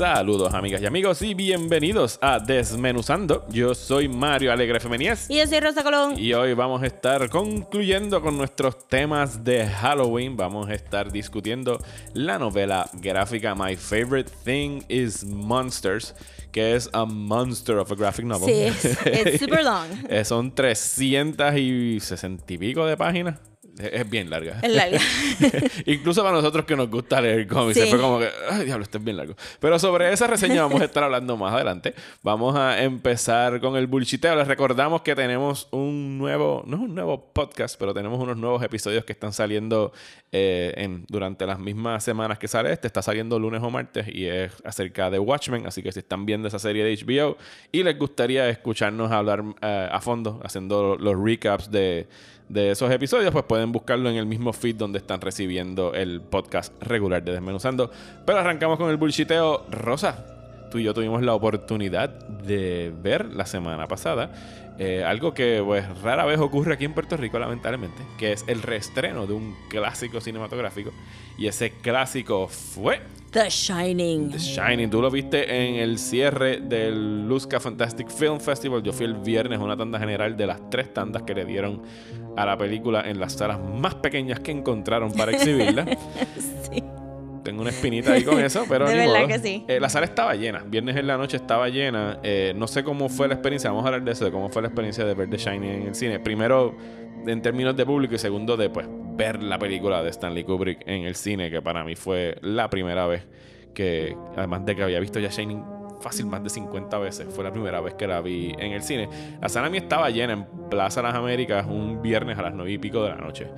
Saludos amigas y amigos y bienvenidos a Desmenuzando. Yo soy Mario Alegre Femenías Y yo soy Rosa Colón. y hoy vamos a estar concluyendo con nuestros temas de Halloween. Vamos a estar discutiendo la novela gráfica My Favorite Thing is Monsters, que es a monster of a graphic novel. Sí, es, super long. Eh, Son 360 y pico de páginas. Es bien larga. Es larga. Incluso para nosotros que nos gusta leer cómics, Sí. fue como que, ay, diablo, esto es bien largo. Pero sobre esa reseña vamos a estar hablando más adelante. Vamos a empezar con el bullshiteo. Les recordamos que tenemos un nuevo, no es un nuevo podcast, pero tenemos unos nuevos episodios que están saliendo eh, en, durante las mismas semanas que sale este. Está saliendo lunes o martes y es acerca de Watchmen. Así que si están viendo esa serie de HBO y les gustaría escucharnos hablar eh, a fondo, haciendo los recaps de de esos episodios, pues pueden buscarlo en el mismo feed donde están recibiendo el podcast regular de Desmenuzando. Pero arrancamos con el bullshiteo. Rosa, tú y yo tuvimos la oportunidad de ver la semana pasada eh, algo que pues rara vez ocurre aquí en Puerto Rico, lamentablemente, que es el reestreno de un clásico cinematográfico. Y ese clásico fue The Shining. The Shining. Tú lo viste en el cierre del Luzca Fantastic Film Festival. Yo fui el viernes a una tanda general de las tres tandas que le dieron a la película en las salas más pequeñas que encontraron para exhibirla. Sí. Tengo una espinita ahí con eso, pero De ni verdad modo. que sí. Eh, la sala estaba llena. Viernes en la noche estaba llena. Eh, no sé cómo fue la experiencia. Vamos a hablar de eso, de cómo fue la experiencia de ver The Shining en el cine. Primero, en términos de público, y segundo, de pues, ver la película de Stanley Kubrick en el cine, que para mí fue la primera vez que, además de que había visto ya Shining fácil más de 50 veces, fue la primera vez que la vi en el cine. La sala mía estaba llena en Plaza Las Américas un viernes a las 9 y pico de la noche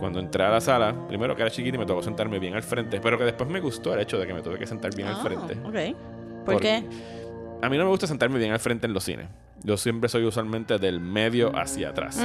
cuando entré a la sala, primero que era chiquita y me tocó sentarme bien al frente, pero que después me gustó el hecho de que me tuve que sentar bien al Ah, frente. Ok. ¿Por, qué? A mí no me gusta sentarme bien al frente en los cines. Yo siempre soy usualmente del medio hacia atrás.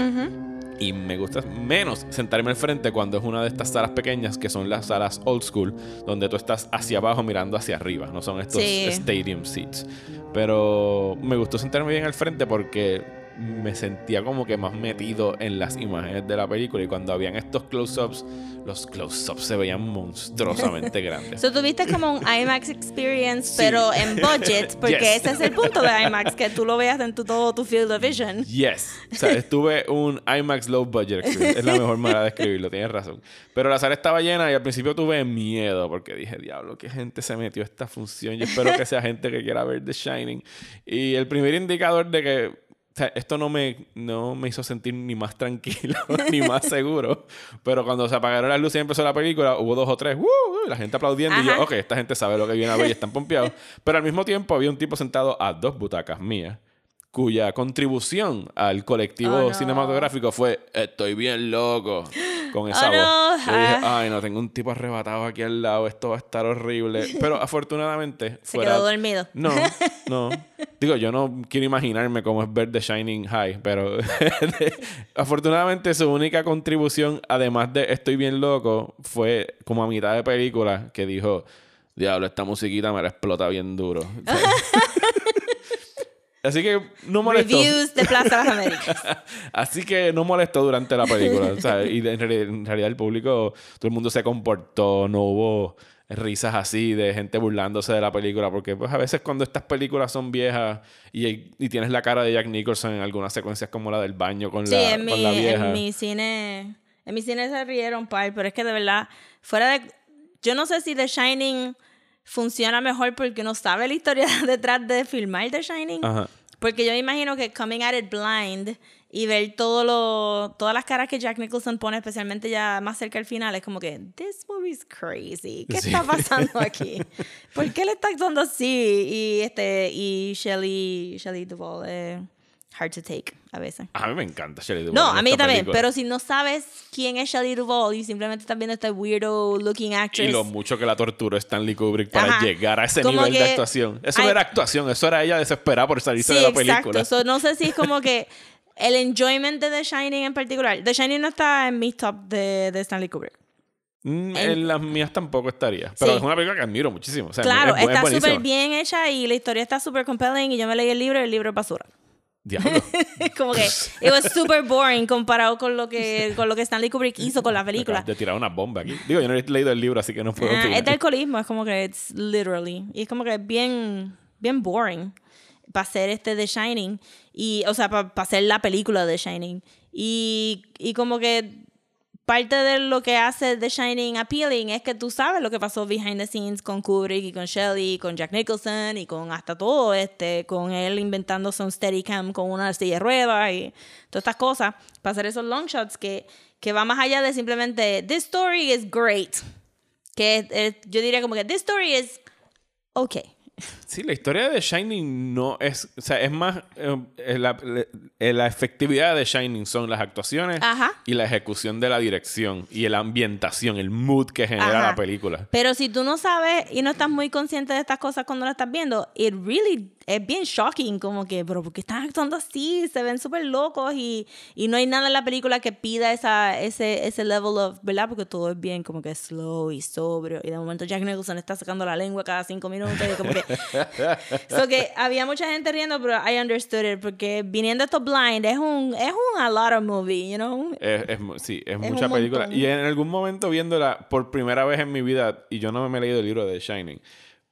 Y me gusta menos sentarme al frente cuando es una de estas salas pequeñas que son las salas old school, donde tú estás hacia abajo mirando hacia arriba, no son estos Sí. stadium seats. Pero me gustó sentarme bien al frente porque me sentía como que más metido en las imágenes de la película y cuando habían estos close-ups, los close-ups se veían monstruosamente grandes. So, tuviste como un IMAX experience, Sí. pero en budget, porque Yes. ese es el punto de IMAX, que tú lo veas en tu, todo tu field of vision. Yes. O sea, estuve un IMAX low budget experience. Es la mejor manera de escribirlo, tienes razón. Pero la sala estaba llena y al principio tuve miedo porque dije, diablo, qué gente se metió a esta función. Yo espero que sea gente que quiera ver The Shining. Y el primer indicador de que o sea, esto no me, no me hizo sentir ni más tranquilo ni más seguro. Pero cuando se apagaron las luces y empezó la película, hubo dos o tres, ¡uh! uh", la gente aplaudiendo. Y yo, Ajá. ok, esta gente sabe lo que viene a ver y están pompeados. Pero al mismo tiempo había un tipo sentado a dos butacas mías cuya contribución al colectivo Oh, no. cinematográfico fue estoy bien loco con esa Oh, no. voz. Yo dije, Ah. ay, no, tengo un tipo arrebatado aquí al lado, esto va a estar horrible. Pero afortunadamente Se fuera- quedó dormido. No, no. Digo, yo no quiero imaginarme cómo es ver The Shining High, pero afortunadamente su única contribución, además de estoy bien loco, fue como a mitad de película que dijo, diablo, esta musiquita me la explota bien duro. Así que no molestó. Reviews de Plaza Las Américas. Así que no molestó durante la película. o sea, y en, reali- en realidad el público, todo el mundo se comportó, no hubo risas así de gente burlándose de la película, porque pues a veces cuando estas películas son viejas y, y tienes la cara de Jack Nicholson en algunas secuencias como la del baño con, Sí, la, en con mi, la vieja. en mi cine. En mi cine se rieron par, pero es que de verdad, fuera de. Yo no sé si The Shining funciona mejor porque uno sabe la historia detrás de filmar The Shining. Ajá. Porque yo me imagino que coming at it blind y ver todo lo, todas las caras que Jack Nicholson pone, especialmente ya más cerca al final, es como que, this movie's crazy. ¿Qué Sí. está pasando aquí? ¿Por qué le está actuando así? Y este, y Shelley, Shelley Duvall, eh, hard to take a veces. A mí me encanta Shelley Duvall. No, a mí también, película. pero si no sabes quién es Shelley Duvall y simplemente estás viendo esta weirdo looking Y actress. lo mucho que la torturó Stanley Kubrick para Ajá. llegar a ese Como nivel de actuación. Eso no era actuación, eso era ella desesperada por salirse Sí, de la película. exacto. So, no sé si es como que el enjoyment de The Shining en particular. The Shining no está en mi top de, de Stanley Kubrick. Mm, en las mías tampoco estaría. Pero Sí. es una película que admiro muchísimo. O sea, Claro, es está súper bien hecha y la historia está súper compelling y yo me leí el libro y el libro es basura. Diablo. como que it was super boring comparado con lo que con lo que Stanley Kubrick hizo con la película. De tirar una bomba aquí. Digo, yo no he leído el libro, así que no puedo Ah, es de alcoholismo, es como que it's literally. Y es como que es bien, bien boring para hacer este The Shining. Y, o sea, para hacer la película de Shining. Y, y como que parte de lo que hace The Shining appealing es que tú sabes lo que pasó behind the scenes con Kubrick y con Shelley, con Jack Nicholson y con hasta todo este, con él inventándose un Steadicam con una silla de ruedas y todas estas cosas para hacer esos long shots que, que va más allá de simplemente this story is great. Que yo diría como que this story is okay. Sí, la historia de Shining no es. O sea, es más. eh, la, eh, la efectividad de Shining son las actuaciones Ajá. y la ejecución de la dirección y la ambientación, el mood que genera Ajá. la película. Pero si tú no sabes y no estás muy consciente de estas cosas cuando la estás viendo, it really es bien shocking, como que, pero ¿por qué están actuando así? Se ven súper locos y, y no hay nada en la película que pida esa, ese, ese level of, ¿verdad? Porque todo es bien como que slow y sobrio y de momento Jack Nicholson está sacando la lengua cada cinco minutos y como que... so que había mucha gente riendo, pero I understood it porque viniendo esto blind es un, es un a lot of movie, you know? Es, es sí, es, Es mucha película. montón. Y en algún momento viéndola por primera vez en mi vida, y yo no me he leído el libro de The Shining,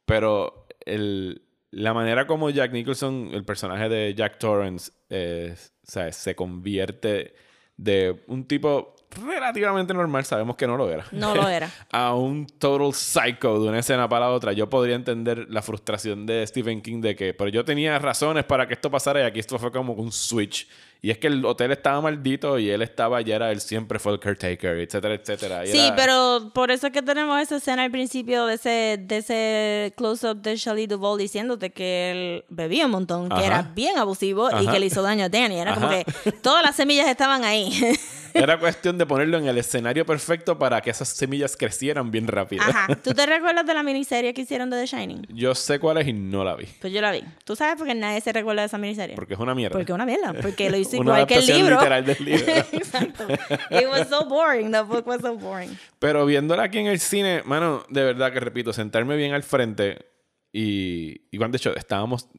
pero el, la manera como Jack Nicholson, el personaje de Jack Torrance, eh, ¿sabes? se convierte de un tipo relativamente normal, sabemos que no lo era. No lo era. a un total psycho de una escena para la otra, yo podría entender la frustración de Stephen King de que, pero yo tenía razones para que esto pasara y aquí esto fue como un switch. Y es que el hotel estaba maldito y él estaba, ya era, él siempre fue el caretaker, etcétera, etcétera. Y Sí, era- pero por eso es que tenemos esa escena al principio de ese, de ese close-up de Shelley Duvall diciéndote que él bebía un montón, que era bien abusivo y que le hizo daño a Danny. Era como Ajá. que todas las semillas estaban ahí. Era cuestión de ponerlo en el escenario perfecto para que esas semillas crecieran bien rápido. Ajá. ¿Tú te recuerdas de la miniserie que hicieron de The Shining? Yo sé cuál es y no la vi. Pues yo la vi. ¿Tú sabes por qué nadie se recuerda de esa miniserie? Porque es una mierda. Porque es una mierda. Porque lo hizo igual que el libro. literal del libro. Exacto. It was so boring. The book was so boring. Pero viéndola aquí en el cine, mano, de verdad que repito, sentarme bien al frente y, y cuando de hecho estábamos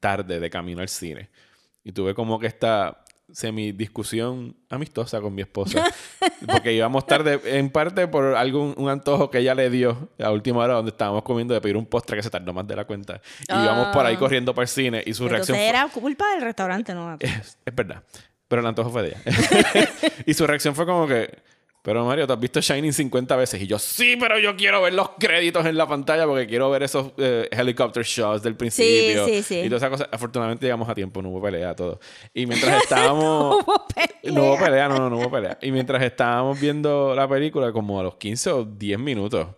tarde de camino al cine y tuve como que esta semi discusión amistosa con mi esposa porque íbamos tarde en parte por algún un antojo que ella le dio a última hora donde estábamos comiendo de pedir un postre que se tardó más de la cuenta y íbamos por ahí Ah. corriendo para el cine y su Entonces reacción fue- era culpa del restaurante, ¿no? es, es verdad. Pero el antojo fue de ella. y su reacción fue como que, pero Mario, ¿te has visto Shining 50 veces? Y yo, sí, pero yo quiero ver los créditos en la pantalla porque quiero ver esos eh, helicopter shots del principio. sí, sí. Y todas esas cosas. Afortunadamente llegamos a tiempo, no hubo pelea, todo. Y mientras estábamos... Hubo pelea. No hubo pelea, no, no, no hubo pelea. Y mientras estábamos viendo la película, como a los 15 o 10 minutos,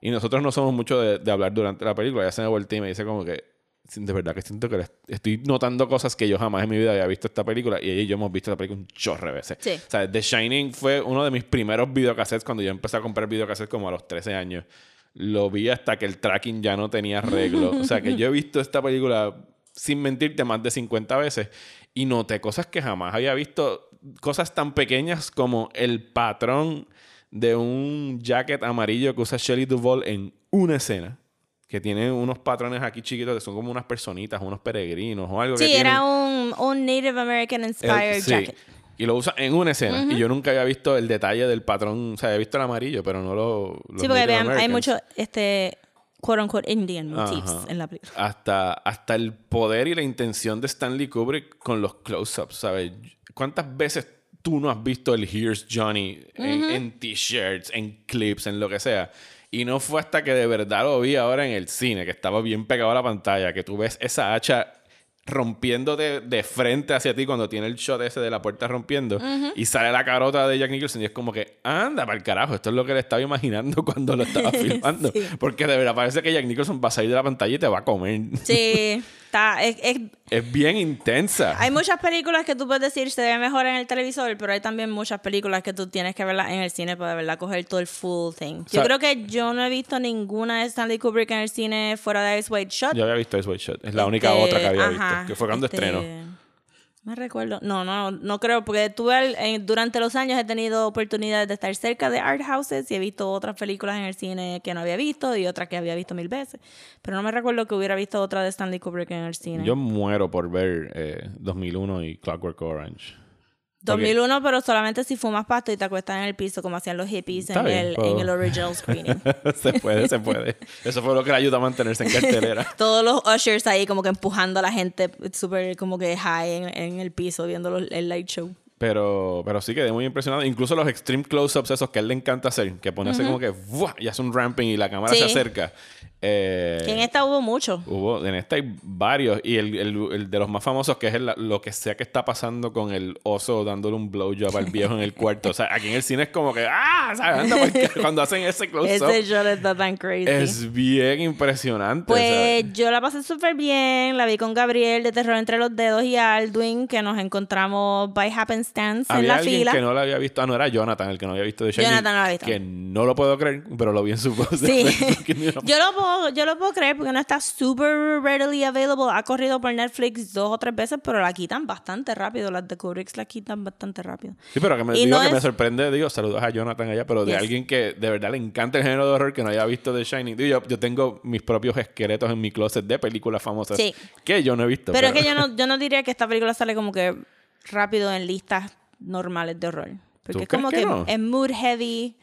y nosotros no somos mucho de, de hablar durante la película, ya se me volteó y me dice como que, de verdad que siento que estoy notando cosas que yo jamás en mi vida había visto esta película, y ella y yo hemos visto esta película un chorre de veces. Sí. O sea, The Shining fue uno de mis primeros videocassettes cuando yo empecé a comprar videocassettes como a los 13 años. Lo vi hasta que el tracking ya no tenía arreglo. O sea, que yo he visto esta película, sin mentirte, más de 50 veces. Y noté cosas que jamás había visto. Cosas tan pequeñas como el patrón de un jacket amarillo que usa Shelley Duvall en una escena. Que tiene unos patrones aquí chiquitos que son como unas personitas, unos peregrinos o algo que Sí, era un, un Native American El- inspired sí. jacket. Y lo usa en una escena. Y yo nunca había visto el detalle del patrón. O sea, había visto el amarillo, pero no lo. Sí, porque vean, hay mucho, este, quote unquote, Indian motifs Ajá. en la película. Hasta, hasta el poder y la intención de Stanley Kubrick con los close-ups, ¿sabes? ¿Cuántas veces tú no has visto el Here's Johnny en, en t-shirts, en clips, en lo que sea? Y no fue hasta que de verdad lo vi ahora en el cine, que estaba bien pegado a la pantalla, que tú ves esa hacha rompiéndote de frente hacia ti cuando tiene el shot ese de la puerta rompiendo y sale la carota de Jack Nicholson y es como que anda para el carajo, esto es lo que le estaba imaginando cuando lo estaba filmando. Sí. Porque de verdad parece que Jack Nicholson va a salir de la pantalla y te va a comer. Sí, está, es- es- Es bien intensa. hay muchas películas que tú puedes decir se ve mejor en el televisor, pero hay también muchas películas que tú tienes que verlas en el cine para de verdad coger todo el full thing. sea- yo creo que yo no he visto ninguna de Stanley Kubrick en el cine fuera de Ice White Shot. Yo había visto Ice White Shot. Es la única Este, otra que había ajá, visto. Que fue cuando este, estrenó. Me recuerdo. No, no, no creo, porque tuve durante los años he tenido oportunidades de estar cerca de art houses y he visto otras películas en el cine que no había visto y otras que había visto mil veces. Pero no me recuerdo que hubiera visto otra de Stanley Kubrick en el cine. Yo muero por ver eh, 2001 y Clockwork Orange. Porque- 2001, pero solamente si fumas pasto y te acuestas en el piso como hacían los hippies en el, en el original screening. se puede, se puede. Eso fue lo que le ayudó a mantenerse en cartelera. Todos los ushers ahí como que empujando a la gente súper como que high en, en el piso viendo los- el light show. Pero, pero sí quedé muy impresionado. Incluso los extreme close-ups esos que a él le encanta hacer, que pone así como que ¡buah! y hace un ramping y la cámara Sí. se acerca. Eh, Que en esta hubo mucho. Hubo, en esta hay varios. Y el, el- el de los más famosos, que es el- lo que sea que está pasando con el oso dándole un blowjob al viejo en el cuarto. O sea, aquí en el cine es como que ¡ah! ¿sabes? Anda, porque cuando hacen ese close-up. Ese shot está tan crazy. Es bien impresionante. Pues yo la pasé súper bien, la vi con Gabriel de Terror entre los dedos y Aldwin, que nos encontramos by happenstance en la alguien fila. que no lo había visto. Ah, no era Jonathan el que no había visto de. Jonathan no lo había visto. Que no lo puedo creer, pero lo vi en su voz. Sí, yo lo, puedo, yo lo puedo creer porque no está super readily available. Ha corrido por Netflix dos o tres veces, pero la quitan bastante rápido. Las de Kubrick la quitan bastante rápido. Sí, pero que me, Y digo no que me sorprende, digo, saludos a Jonathan allá, pero de Yes. alguien que de verdad le encanta el género de horror que no haya visto The Shining. Digo, yo, yo tengo mis propios esqueletos en mi closet de películas famosas Sí. que yo no he visto. Pero es que yo no, yo no diría que esta película sale como que rápido en listas normales de horror. Porque ¿Tú es como que, que no? es mood heavy,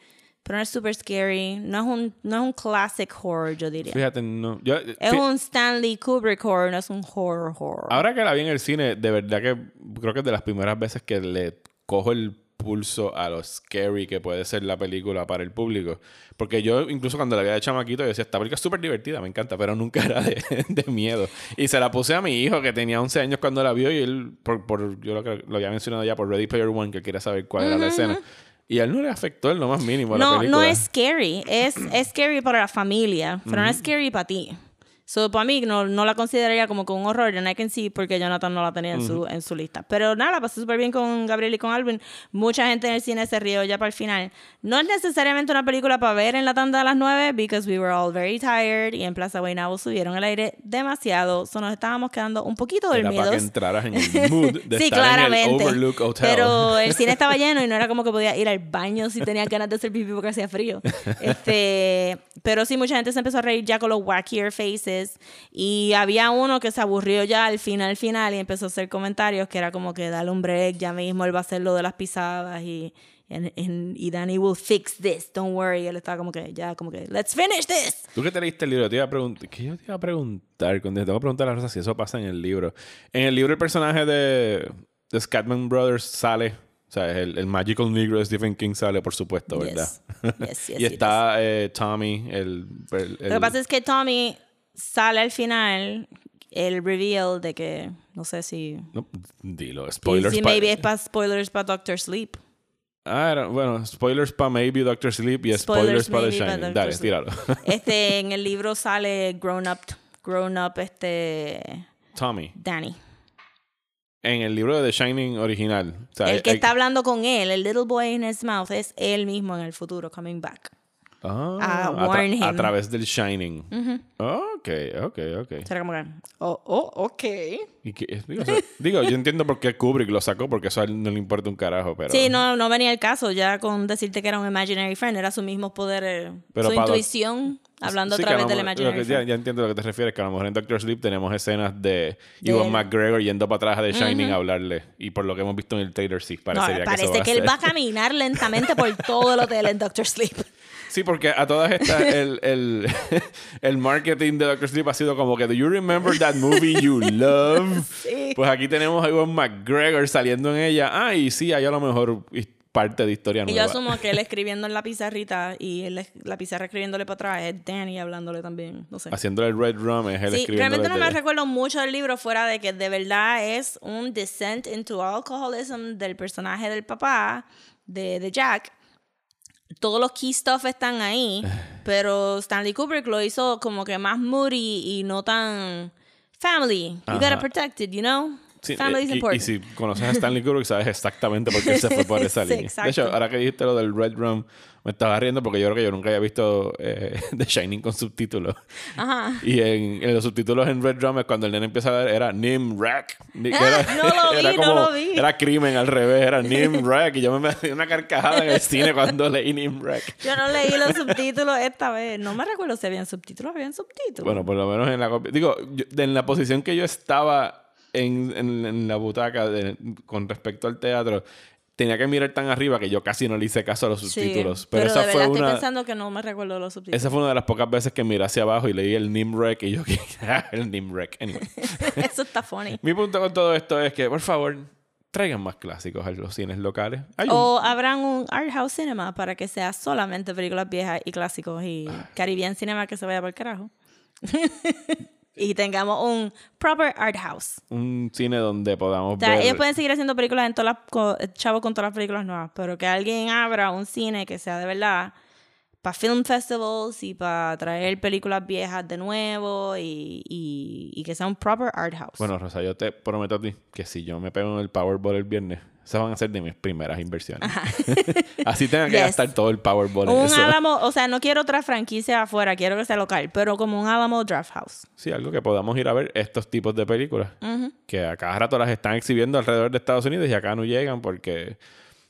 pero no es super scary. No es un, no es un classic horror, yo diría. Fíjate, no. Yo, Es fí- un Stanley Kubrick horror, no es un horror horror. Ahora que la vi en el cine, de verdad que creo que es de las primeras veces que le cojo el pulso a lo scary que puede ser la película para el público. Porque yo, incluso cuando la vi de chamaquito, yo decía, esta película es súper divertida, me encanta, pero nunca era de, de miedo. Y se la puse a mi hijo, que tenía 11 años cuando la vio, y él, por, por- yo lo, lo había mencionado ya por Ready Player One, que quería saber cuál era la escena. Y a él no le afectó en lo más mínimo no, película. no es scary. Es, es scary para la familia, pero no es scary para ti. So, para mí, no, no la consideraría como que un horror. And I can see porque Jonathan no la tenía en, su, en su lista. Pero nada, la pasé súper bien con Gabriel y con Alvin. Mucha gente en el cine se rió ya para el final. No es necesariamente una película para ver en la tanda de las 9, because we were all very tired. Y en Plaza Guaynabo subieron el aire demasiado. So, nos estábamos quedando un poquito Era para que dormidos. entraras en el mood de sí, estar claramente. en el Overlook Hotel. Pero el cine estaba lleno y no era como que podía ir al baño si tenía ganas de hacer pipí porque hacía frío. Este, pero sí, mucha gente se empezó a reír ya con los wackier faces. Y había uno que se aburrió ya al final, final, y empezó a hacer comentarios que era como que dale un break, ya mismo él va a hacer lo de las pisadas y. and- and- y Danny will fix this, don't worry. Y él estaba como que, ya, como que, let's finish this. Tú que te leíste el libro, te iba a preguntar. ¿Qué yo te iba a preguntar? Cuando te tengo que preguntar a Rosa si eso pasa en el libro. En el libro, el personaje de, de Scatman Brothers sale. O sea, el, el Magical Negro de Stephen King sale, por supuesto, ¿verdad? Yes. Yes, yes, y está eh, Tommy, el. el- Lo que el- pasa es que Tommy sale al final el reveal de que no sé si no, dilo, spoilers. si pa- maybe es para spoilers para Doctor Sleep. Ah, bueno, spoilers para Maybe Doctor Sleep y Spoilers spoilers, para The pa' Shining. Dr. Dale, Sleep. tíralo. Este en el libro sale grown up grown up este Tommy. Danny. En el libro de The Shining original. o sea, el hay- que hay- está hablando con él, el little boy in his mouth es él mismo en el futuro coming back. Ah, a a, tra- warn a him. través del Shining. Ok, ok, ok. Será como que oh, oh, ok. Y que- digo, o sea, digo, yo entiendo por qué Kubrick lo sacó, porque eso a él no le importa un carajo, pero... Sí, no, no venía el caso ya con decirte que era un imaginary friend, era su mismo poder, eh, Pero su intuición hablando Sí, a que través del imaginary que ya, friend. ya entiendo a lo que te refieres, que a lo mejor en Doctor Sleep tenemos escenas de De Ewan él. McGregor yendo para atrás de Shining a hablarle. Y por lo que hemos visto en el trailer, sí, No, parecería que parece eso va que, él va a caminar lentamente por todo el hotel en Doctor Sleep. Sí, porque a todas estas, el, el, el marketing de Doctor Sleep ha sido como que, ¿Do you remember that movie you love? Sí. Pues aquí tenemos a Ewan McGregor saliendo en ella. Ah, y sí, ahí a lo mejor parte de historia Y yo nueva. asumo que él escribiendo en la pizarrita y él, la pizarra escribiéndole para atrás es Danny hablándole también. No sé. Haciéndole el Red Rum es él Sí, realmente no me recuerdo mucho del libro fuera de que de verdad es un descent into alcoholism del personaje del papá de, de Jack. Todos los key stuff están ahí, pero Stanley Kubrick lo hizo como que más moody y no tan family. You gotta protect it, you know? Sí, eh, y- important. y, si conoces a Stanley Kubrick, sabes exactamente por qué él se fue por esa Sí, línea. De hecho, ahora que dijiste lo del Red Rum, me estaba riendo porque yo creo que yo nunca había visto eh, The Shining con subtítulos. Ajá. Y en, en los subtítulos en Red Rum es cuando el nene empieza a ver, era Nim Rack. Ah, no lo vi, no lo vi. Era crimen al revés, era Nim Rack. Y yo me metí una carcajada en el cine cuando leí Nim Rack. Yo no leí los subtítulos esta vez. No me recuerdo si habían subtítulos. Habían subtítulos. Bueno, por lo menos en la copia. Digo, yo- en la posición que yo estaba en, en- en la butaca de- con respecto al teatro, tenía que mirar tan arriba que yo casi no le hice caso a los Sí, subtítulos. pero, pero, esa de fue verdad estoy una. pensando que no me recuerdo los subtítulos. Esa fue una de las pocas veces que miré hacia abajo y leí el Nimrek y yo el Nimrek. Anyway. Eso está funny. Mi punto con todo esto es que, por favor, traigan más clásicos a los cines locales. Hay un- O habrán un art house cinema para que sea solamente películas viejas y clásicos y Caribbean cinema que se vaya por el carajo. y tengamos un proper art house. un cine donde podamos O sea, ver... ellos pueden seguir haciendo películas en todas las co- chavos con todas las películas nuevas, pero que alguien abra un cine que sea de verdad para film festivals y para traer películas viejas de nuevo y, y, y que sea un proper art house. Bueno, Rosa, yo te prometo a ti que si yo me pego en el Powerball el viernes, esas van a ser de mis primeras inversiones. Así tenga que Yes. gastar todo el Powerball en un eso. Alamo, o sea, no quiero otra franquicia afuera, quiero que sea local, pero como un Alamo Draft House. Sí, algo que podamos ir a ver estos tipos de películas. Que a cada rato las están exhibiendo alrededor de Estados Unidos y acá no llegan porque...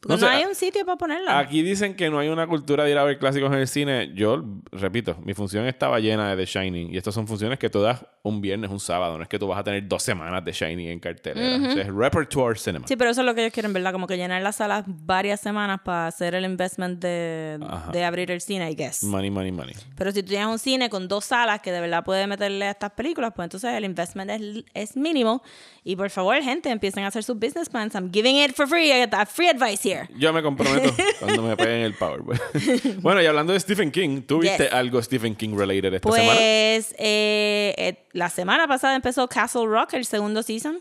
No, sé, hay un sitio para ponerla. Aquí dicen que no hay una cultura de ir a ver clásicos en el cine. Yo, repito, mi función estaba llena de The Shining. Y estas son funciones que tú das un viernes, un sábado. No es que tú vas a tener dos semanas de Shining en cartelera. O sea, es repertoire cinema. Sí, pero eso es lo que ellos quieren, ¿verdad? Como que llenar las salas varias semanas para hacer el investment de, de abrir el cine, I guess. Money, money, money. Pero si tú tienes un cine con dos salas que de verdad puede meterle a estas películas, pues entonces el investment es, es mínimo. Y por favor, gente, empiecen a hacer sus business plans. I'm giving it for free. I got that free advice Yo me comprometo cuando me peguen el Powerball. bueno, y hablando de Stephen King, ¿tú viste Yes. algo Stephen King related esta semana? Pues eh, eh, la semana pasada empezó Castle Rock, el segundo season.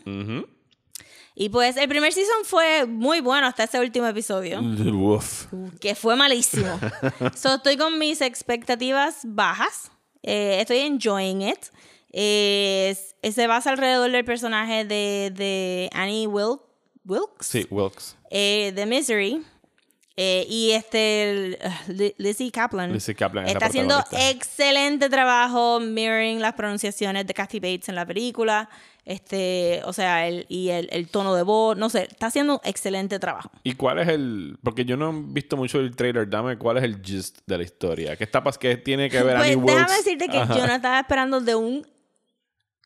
Y pues el primer season fue muy bueno hasta ese último episodio. Uf. que fue malísimo. so, estoy con mis expectativas bajas. Eh, estoy enjoying it. Eh, se basa alrededor del personaje de, de Annie Wil- Wilkes, Sí, Wilkes. Eh, de Misery. Eh, y este el- uh, Li- Lizzie Kaplan, Lizzie Kaplan es la está haciendo excelente trabajo mirroring las pronunciaciones de Kathy Bates en la película este o sea el, y el, el tono de voz no sé está haciendo un excelente trabajo ¿Y cuál es el...? Porque yo no he visto mucho el trailer. Dame cuál es el gist de la historia. ¿Qué, está, qué tiene que ver Pues Annie déjame decirte que Ajá. yo no estaba esperando de un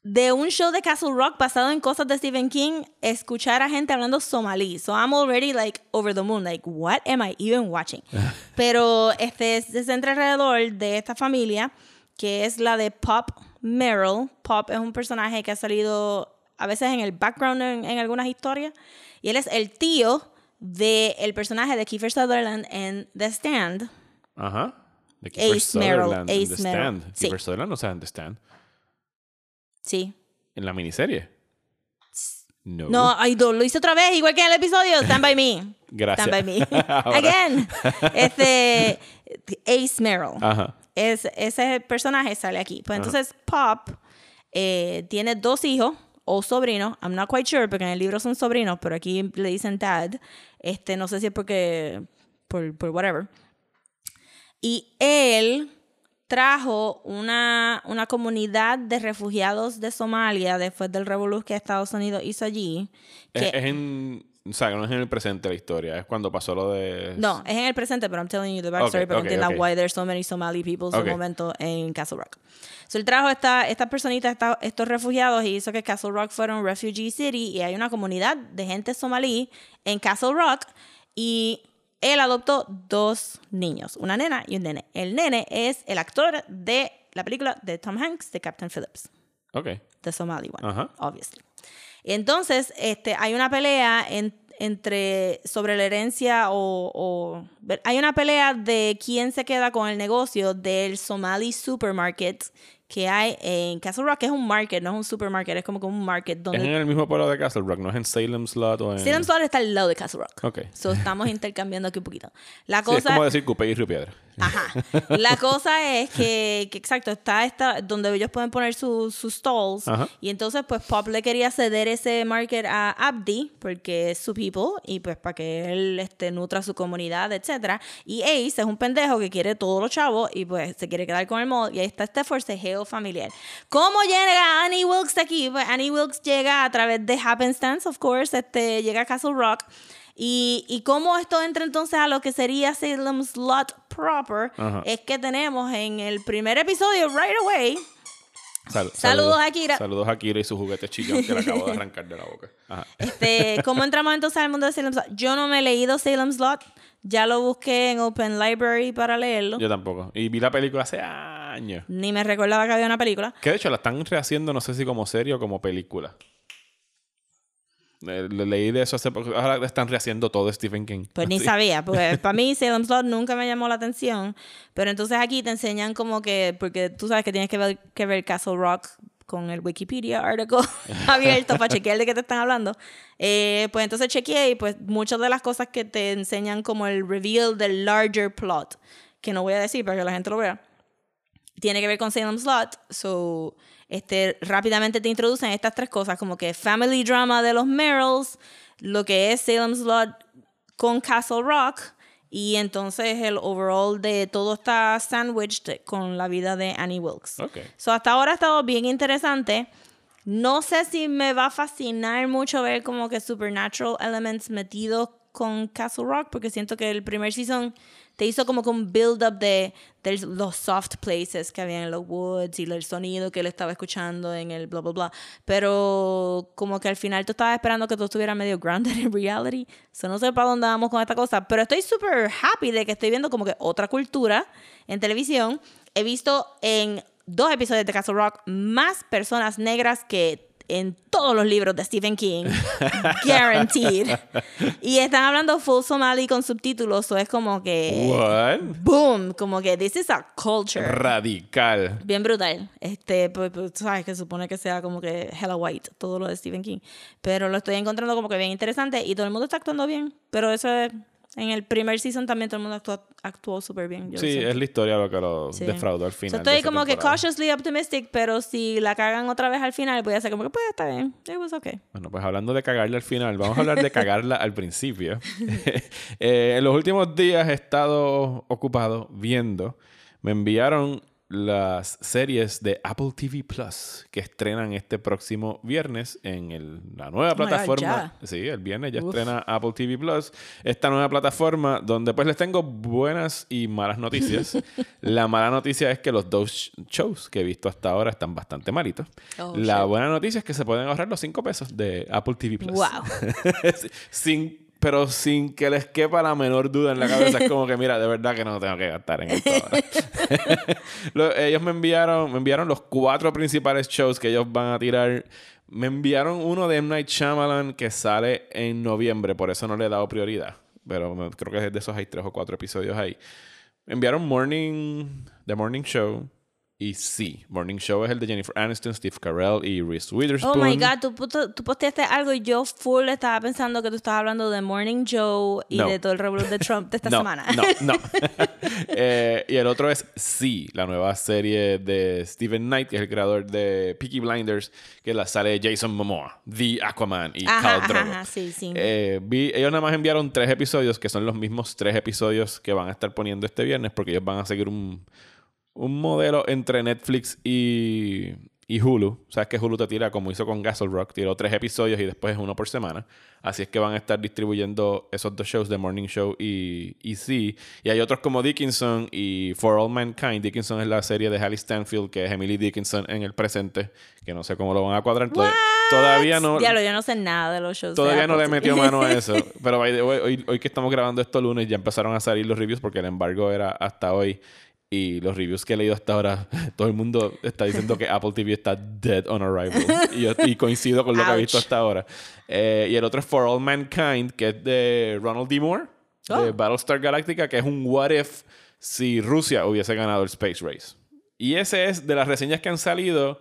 de un show de Castle Rock basado en cosas de Stephen King escuchar a gente hablando somalí. So I'm already like over the moon, like what am I even watching? Pero este se centra alrededor de esta familia que es la de Pop Merrill. Pop es un personaje que ha salido a veces en el background en, en algunas historias y él es el tío del personaje de Kiefer Sutherland en The Stand. Ajá. De Ace Merrill, Ace Merrill. Sí. Kiefer Sutherland no sale en The Stand. Sí. En la miniserie. No. No, lo hice otra vez, igual que en el episodio. Stand by me. Gracias. Stand by me. Again. Este. Ace Merrill. Ajá. Es, ese personaje sale aquí. Pues entonces, Pop eh, tiene dos hijos o sobrinos. I'm not quite sure, porque en el libro son sobrinos, pero aquí le dicen dad. Este, no sé si es porque. Por, por whatever. Y él trajo una, una comunidad de refugiados de Somalia después del revolú que Estados Unidos hizo allí. Es, que- es en... O sea, no es en el presente la historia. Es cuando pasó lo de... No, es en el presente, pero I'm telling you the backstory Ok, para que entiendan ok. why there's so many Somali people en su momento en Castle Rock. So, él trajo esta, estas personitas, esta- estos refugiados y hizo que Castle Rock fuera un refugee city y hay una comunidad de gente somalí en Castle Rock y él adoptó dos niños, una nena y un nene. El nene es el actor de la película de Tom Hanks, de Captain Phillips. Ok. The Somali one, Ajá. obviously. Y entonces, este, hay una pelea en, entre sobre la herencia o, o- hay una pelea de quién se queda con el negocio del Somali Supermarket que hay en Castle Rock, que es un market, no es un supermarket, es como que un market Es donde en el mismo pueblo de Castle Rock, no es en Salem Slot o en... Salem Slot está al lado de Castle Rock. Ok. So, estamos intercambiando aquí un poquito. La Sí, es cosa como decir Coupé y Río Piedra. Ajá. La cosa es que, que, exacto, está esta, donde ellos pueden poner sus sus stalls. Ajá. Y entonces, pues, Pop le quería ceder ese market a Abdi, porque es su people, y pues para que él este, nutra su comunidad, etcétera. Y Ace es un pendejo que quiere todos los chavos y pues se quiere quedar con el mall. Y ahí está este forcejeo familiar. ¿Cómo llega Annie Wilkes aquí? Pues Annie Wilkes llega a través de Happenstance, of course, este, llega a Castle Rock. Y, y cómo esto entra entonces a lo que sería Salem's Lot proper, Ajá. es que tenemos en el primer episodio, right away, Sal- Saludos, Akira. Saludos a Akira y su juguete chillón que le acabo de arrancar de la boca. Ajá. este, ¿cómo entramos entonces al mundo de Salem's Lot? Yo no me he leído Salem's Lot, ya lo busqué en Open Library para leerlo. Yo tampoco. Y vi la película hace años. Ni me recordaba que había una película. Que de hecho la están rehaciendo, no sé si como serie o como película. Eh, le- leí de eso hace poco. Ahora están rehaciendo todo Stephen King. Pues ni sabía, porque para mí Salem's Lot nunca me llamó la atención. Pero entonces aquí te enseñan como que, porque tú sabes que tienes que ver, que ver Castle Rock con el Wikipedia article abierto para chequear de qué te están hablando. Eh, pues entonces chequeé y pues muchas de las cosas que te enseñan como el reveal del larger plot, que no voy a decir para que la gente lo vea, tiene que ver con Salem's Lot. So, este, rápidamente te introducen estas tres cosas, como que family drama de los Merrills, lo que es Salem's Lot con Castle Rock, y entonces el overall de todo está sandwiched con la vida de Annie Wilkes. Ok. So, hasta ahora ha estado bien interesante. No sé si me va a fascinar mucho ver como que supernatural elements metidos con Castle Rock, porque siento que el primer season te hizo como que un build-up de, de los soft places que había en los woods y el sonido que él estaba escuchando en el bla, bla, bla. Pero como que al final tú estabas esperando que todo estuviera medio grounded en reality. So, no sé para dónde vamos con esta cosa, pero estoy súper happy de que estoy viendo como que otra cultura en televisión. He visto en dos episodios de Castle Rock más personas negras que en todos los libros de Stephen King. Guaranteed. y están hablando full Somali con subtítulos, o es como que. What? Boom, como que this is a culture. Radical. Bien brutal. Este, pues, pues, sabes que supone que sea como que hella white, todo lo de Stephen King. Pero lo estoy encontrando como que bien interesante y todo el mundo está actuando bien. Pero eso es. En el primer season también todo el mundo actuó, actuó súper bien. yo Sí, es la historia lo que lo Sí. defraudó al So, final. de estoy como que temporada. cautiously optimistic, pero si la cagan otra vez al final, voy a ser como que, pues está bien. It was okay. Bueno, pues hablando de cagarla al final, vamos a hablar de cagarla al principio. Eh, en los últimos días he estado ocupado viendo. Me enviaron las series de Apple TV Plus que estrenan este próximo viernes en el- la nueva Oh my God, plataforma. sí, el viernes ya estrena Apple TV Plus. Esta nueva plataforma donde pues les tengo buenas y malas noticias. la mala noticia es que los dos shows que he visto hasta ahora están bastante malitos. Oh, la shit. buena noticia es que se pueden ahorrar los 5 pesos de Apple TV Plus. Wow. sin, pero sin que les quepa la menor duda en la cabeza. Es como que, mira, de verdad que no tengo que gastar en esto. Lo- ellos me enviaron, me enviaron los cuatro principales shows que ellos van a tirar. Me enviaron uno de M. Night Shyamalan que sale en noviembre, por eso no le he dado prioridad. Pero creo que de esos hay tres o cuatro episodios ahí. Me enviaron Morning, The Morning Show. Y sí, Morning Show es el de Jennifer Aniston, Steve Carell y Reese Oh Witherspoon. my God, tú, tú posteaste algo y yo full estaba pensando que tú estabas hablando de Morning Joe y No. de todo el revuelo de Trump de esta no, semana. No, no. Eh, y el otro es Sí, la nueva serie de Steven Knight, que es el creador de Peaky Blinders, que la sale Jason Momoa, The Aquaman y Ajá, Khal ajá, Drogo. ajá, sí, sí. Eh, vi- ellos nada más enviaron tres episodios, que son los mismos tres episodios que van a estar poniendo este viernes, porque ellos van a seguir un, un modelo entre Netflix y, y Hulu. Sabes que Hulu te tira, como hizo con Castle Rock, tiró tres episodios y después es uno por semana. Así es que van a estar distribuyendo esos dos shows, The Morning Show y, y Sí. Y hay otros como Dickinson y For All Mankind. Dickinson es la serie de Hallie Stanfield, que es Emily Dickinson en el presente, que no sé cómo lo van a cuadrar. Tod- Todavía no. Diablo, yo no sé nada de los shows. Todavía no le metió mano a eso. Pero way, hoy, hoy que estamos grabando esto lunes ya empezaron a salir los reviews porque el embargo era hasta hoy. Y los reviews que he leído hasta ahora, todo el mundo está diciendo que Apple TV está dead on arrival. y, yo, y coincido con lo que he visto hasta ahora. Eh, y el otro es For All Mankind, que es de Ronald D. Moore, de Oh. Battlestar Galactica, que es un what if si Rusia hubiese ganado el Space Race. Y ese es de las reseñas que han salido.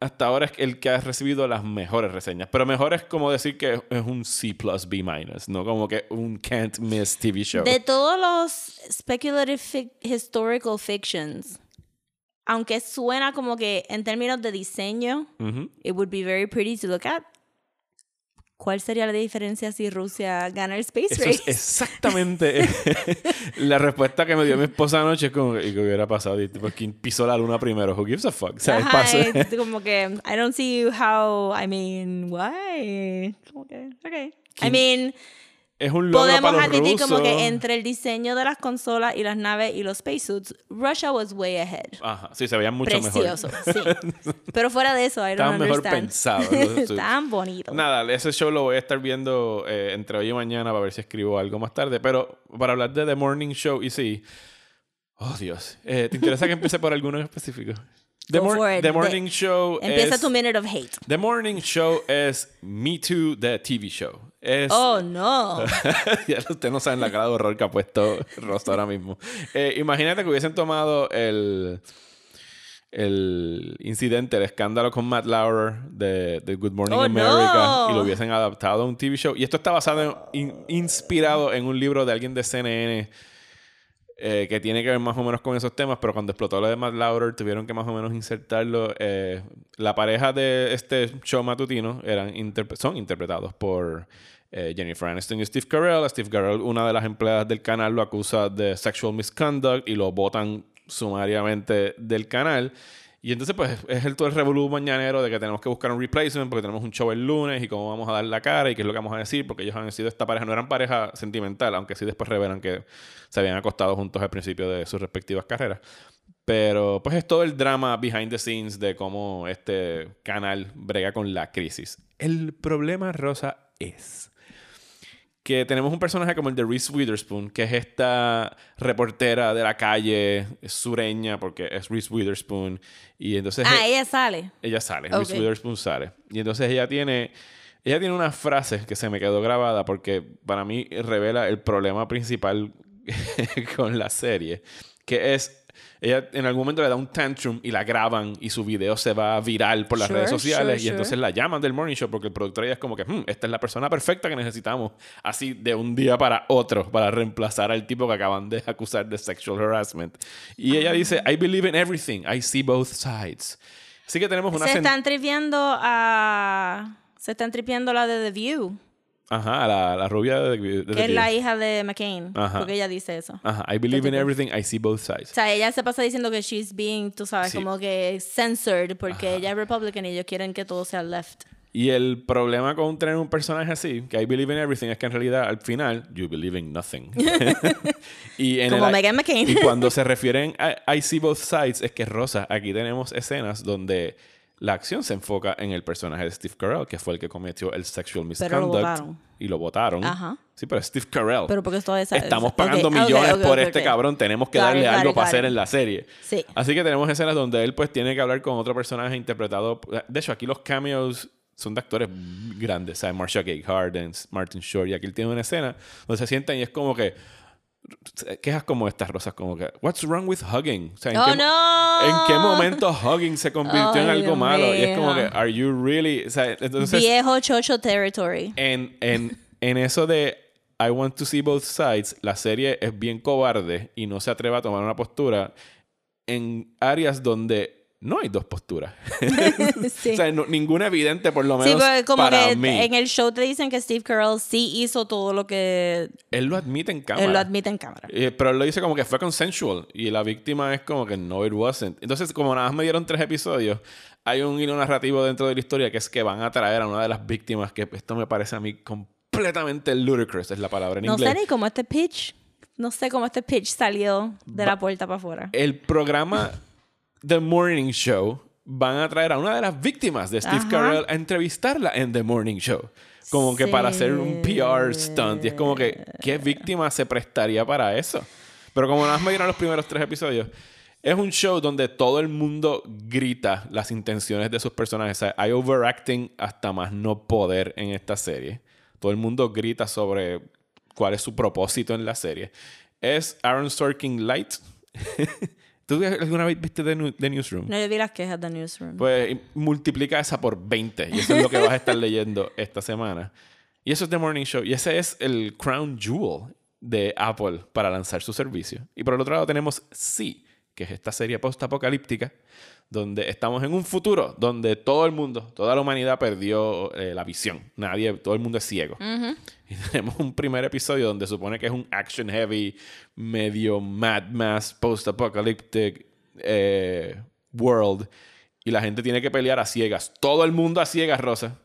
Hasta ahora es el que ha recibido las mejores reseñas. Pero mejor es como decir que es un C plus B minus, no como que un can't miss TV show. De todos los speculative fic- historical fictions, aunque suena como que en términos de diseño, it would be very pretty to look at. ¿Cuál sería la diferencia si Rusia gana el Space Eso Race? es exactamente la respuesta que me dio mi esposa anoche. Es como, ¿y qué hubiera pasado? Tipo, ¿Quién pisó la luna primero? Who gives a fuck? O sea, Ajá, es como que I don't see how I mean why como que okay I mean es un logro podemos para los admitir como que rusos. entre el diseño de las consolas y las naves y los spacesuits Russia was way ahead Ajá, sí, se veían mucho precioso mejor. sí pero fuera de eso I don't Estaban mejor pensados. los suits. tan bonito Nada, ese show lo voy a estar viendo eh, entre hoy y mañana para ver si escribo algo más tarde. Pero para hablar de The Morning Show, y sí. Oh, Dios. Eh, ¿Te interesa que empiece por alguno en específico? The, Mor-. The Morning Show empieza es... tu minute of hate The Morning Show es Me Too, The TV Show. Es... oh no ya ustedes no saben la cara de horror que ha puesto Rosa ahora mismo. Eh, imagínate que hubiesen tomado el, el incidente, el escándalo con Matt Lauer de, de Good Morning Oh, America no. y lo hubiesen adaptado a un TV show. Y esto está basado, en, in- inspirado en un libro de alguien de CNN. Eh, que tiene que ver más o menos con esos temas, pero cuando explotó lo de Matt Lauer tuvieron que más o menos insertarlo. eh, la pareja de este show matutino eran son interpretados por eh, Jennifer Aniston y Steve Carell. Steve Carell, una de las empleadas del canal, lo acusa de sexual misconduct y lo votan sumariamente del canal. Y entonces, pues, es el todo el revolú mañanero de que tenemos que buscar un replacement porque tenemos un show el lunes y cómo vamos a dar la cara y qué es lo que vamos a decir, porque ellos han sido esta pareja, no eran pareja sentimental, aunque sí después revelan que se habían acostado juntos al principio de sus respectivas carreras. Pero, pues, es todo el drama behind the scenes de cómo este canal brega con la crisis. El problema, Rosa, es que tenemos un personaje como el de Reese Witherspoon, que es esta reportera de la calle sureña, porque es Reese Witherspoon. Y entonces ah e- ella sale ella sale. Reese Witherspoon sale. Y entonces ella tiene, ella tiene una frase que se me quedó grabada porque para mí revela el problema principal con la serie, que es ella en algún momento le da un tantrum y la graban y su video se va viral por las Sure, redes sociales sure, y entonces la llaman del morning show porque el productor ella es como que "Hmm, esta es la persona perfecta que necesitamos así de un día para otro para reemplazar al tipo que acaban de acusar de sexual harassment y ella dice I believe in everything. I see both sides así que tenemos una se están tripeando a se están tripeando la de The View ajá la, la rubia de, de- que es la hija de McCain Ajá. porque ella dice eso ajá I believe in tipo. everything I see both sides O sea, ella se pasa diciendo que she's being, tú sabes, Sí. como que censored porque ella es Republican y ellos quieren que todo sea left. Y el problema con tener un personaje así, que I believe in everything, es que en realidad al final, you believe in nothing. y en Como el- Meghan McCain. Y cuando se refieren a I see both sides, es que Rosa, aquí tenemos escenas donde la acción se enfoca en el personaje de Steve Carell, que fue el que cometió el sexual lo misconduct. votaron. Y lo votaron. Ajá. Sí, pero Steve Carell. Pero porque esto es... Estamos pagando millones por este cabrón. Tenemos que darle algo para hacer en la serie. Sí. Así que tenemos escenas donde él pues tiene que hablar con otro personaje interpretado. De hecho, aquí los cameos son de actores grandes. Sea, Marsha Gay Harden, Martin Short. Y aquí él tiene una escena donde se sientan y es como que. Quejas como estas rosas, como que. What's wrong with hugging? O sea, ¿en ¡Oh, qué, no! ¿En qué momento hugging se convirtió en Ay, algo Dios malo? Y es como que. ¿Are you really? O sea, entonces Viejo chocho territory. en, en, en eso de I want to see both sides, la serie es bien cobarde y no se atreve a tomar una postura en áreas donde no hay dos posturas. sí. o sea, no- ninguna evidente, por lo Sí, menos porque como para que mí. en el show te dicen que Steve Carell sí hizo todo lo que Él lo admite en cámara. él lo admite en cámara. Eh, pero él lo dice como que fue consensual y la víctima es como que no, it wasn't. Entonces, como nada más me dieron tres episodios, hay un hilo narrativo dentro de la historia que es que van a traer a una de las víctimas, que esto me parece a mí completamente ludicrous, es la palabra en No inglés. sé ni cómo este pitch, no sé cómo este pitch salió de la puerta para afuera. el programa The Morning Show van a traer a una de las víctimas de Steve Ajá. Carell a entrevistarla en The Morning Show. Como que para hacer un PR stunt. Y es como que, ¿qué víctima se prestaría para eso? Pero como nada más me dieron los primeros tres episodios, es un show donde todo el mundo grita las intenciones de sus personajes. O sea, hay overacting hasta más no poder en esta serie. Todo el mundo grita sobre cuál es su propósito en la serie. Es Aaron Sorkin Light. ¿Tú alguna vez viste The, New- The Newsroom? No, yo vi las quejas de Newsroom. Pues multiplica esa por 20. Y eso es lo que vas a estar leyendo esta semana. Y eso es The Morning Show. Y ese es el crown jewel de Apple para lanzar su servicio. Y por el otro lado tenemos Sí, que es esta serie post-apocalíptica, donde estamos en un futuro donde todo el mundo, toda la humanidad perdió eh, la visión. Nadie, todo el mundo es ciego. Y tenemos un primer episodio donde supone que es un action heavy, medio Mad Max, post-apocalyptic eh, world. Y la gente tiene que pelear a ciegas. Todo el mundo a ciegas, Rosa.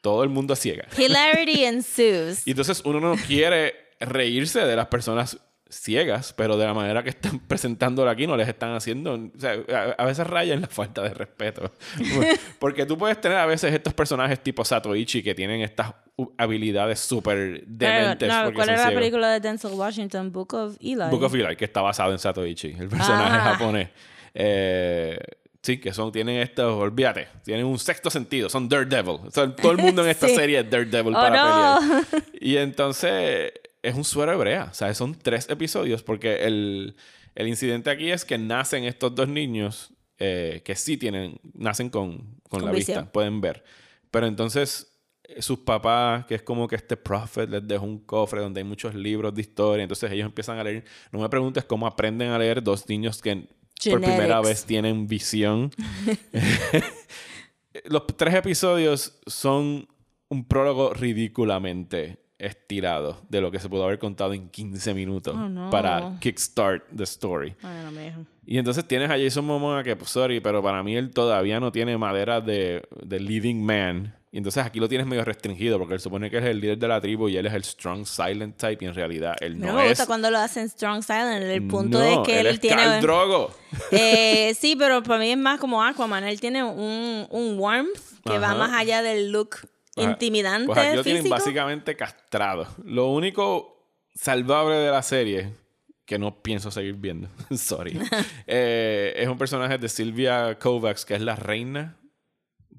Todo el mundo a ciegas. Hilarity ensues. Y entonces uno no quiere reírse de las personas ciegas, pero de la manera que están presentándolo aquí no les están haciendo, o sea, a, a veces raya en la falta de respeto. Porque tú puedes tener a veces estos personajes tipo Satoichi que tienen estas habilidades súper Pero, dementes no, porque ¿Cuál era la película de Denzel Washington? Book of Eli. Book of Eli, que está basado en Satoichi, el personaje Ajá. japonés. Eh, sí, que son, tienen estos, olvídate, tienen un sexto sentido, son Daredevil. O sea, todo el mundo en esta Sí. serie es Daredevil Oh, para no. pelear. Y entonces es un suero hebrea. O sea, son tres episodios porque el, el incidente aquí es que nacen estos dos niños eh, que sí tienen, nacen con, con, Con la visión. vista, pueden ver. Pero entonces eh, sus papás, que es como que este prophet les dejó un cofre donde hay muchos libros de historia, entonces ellos empiezan a leer. No me preguntes cómo aprenden a leer dos niños que por primera vez tienen visión. Los tres episodios son un prólogo ridículamente estirado de lo que se pudo haber contado en 15 minutos Oh, no. para kickstart the story. Bueno, mijo. Y entonces tienes a Jason Momoa que, pues, sorry, pero para mí él todavía no tiene madera de, de leading man. Y entonces aquí lo tienes medio restringido porque él supone que él es el líder de la tribu y él es el strong silent type y en realidad él No, no, me es. gusta cuando lo hacen Strong Silent. El punto No, es que él, es tiene. Khal Drogo. Eh, sí, pero para mí es más como Aquaman. Él tiene un, un warmth que va Ajá. más allá del look Ajá. intimidante Pues aquí lo tienen básicamente castrado. Lo único salvable de la serie, que no pienso seguir viendo, sorry, eh, es un personaje de Sylvia Kovacs, que es la reina.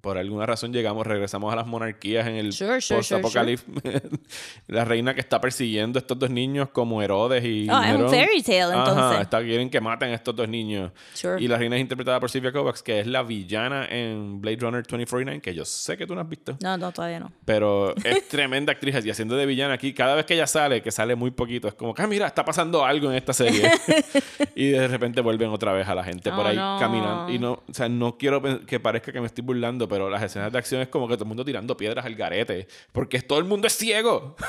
Por alguna razón llegamos, regresamos a las monarquías en el Sure, sure, sure, post-apocalipsis. la reina que está persiguiendo a estos dos niños como Herodes y Oh, es un fairy tale, Ajá, entonces. está, quieren que maten a estos dos niños. Sure. Y la reina es interpretada por Sylvia Kovacs, que es la villana en Blade Runner 2049, que yo sé que tú no has visto. No, no, todavía no. Pero es tremenda actriz y haciendo de villana aquí. Cada vez que ella sale, que sale muy poquito, es como que, ah, mira, está pasando algo en esta serie. y de repente vuelven otra vez a la gente por Oh, ahí no. caminando. Y no, o sea, no quiero que parezca que me estoy burlando, pero las escenas de acción es como que todo el mundo tirando piedras al garete. Porque todo el mundo es ciego.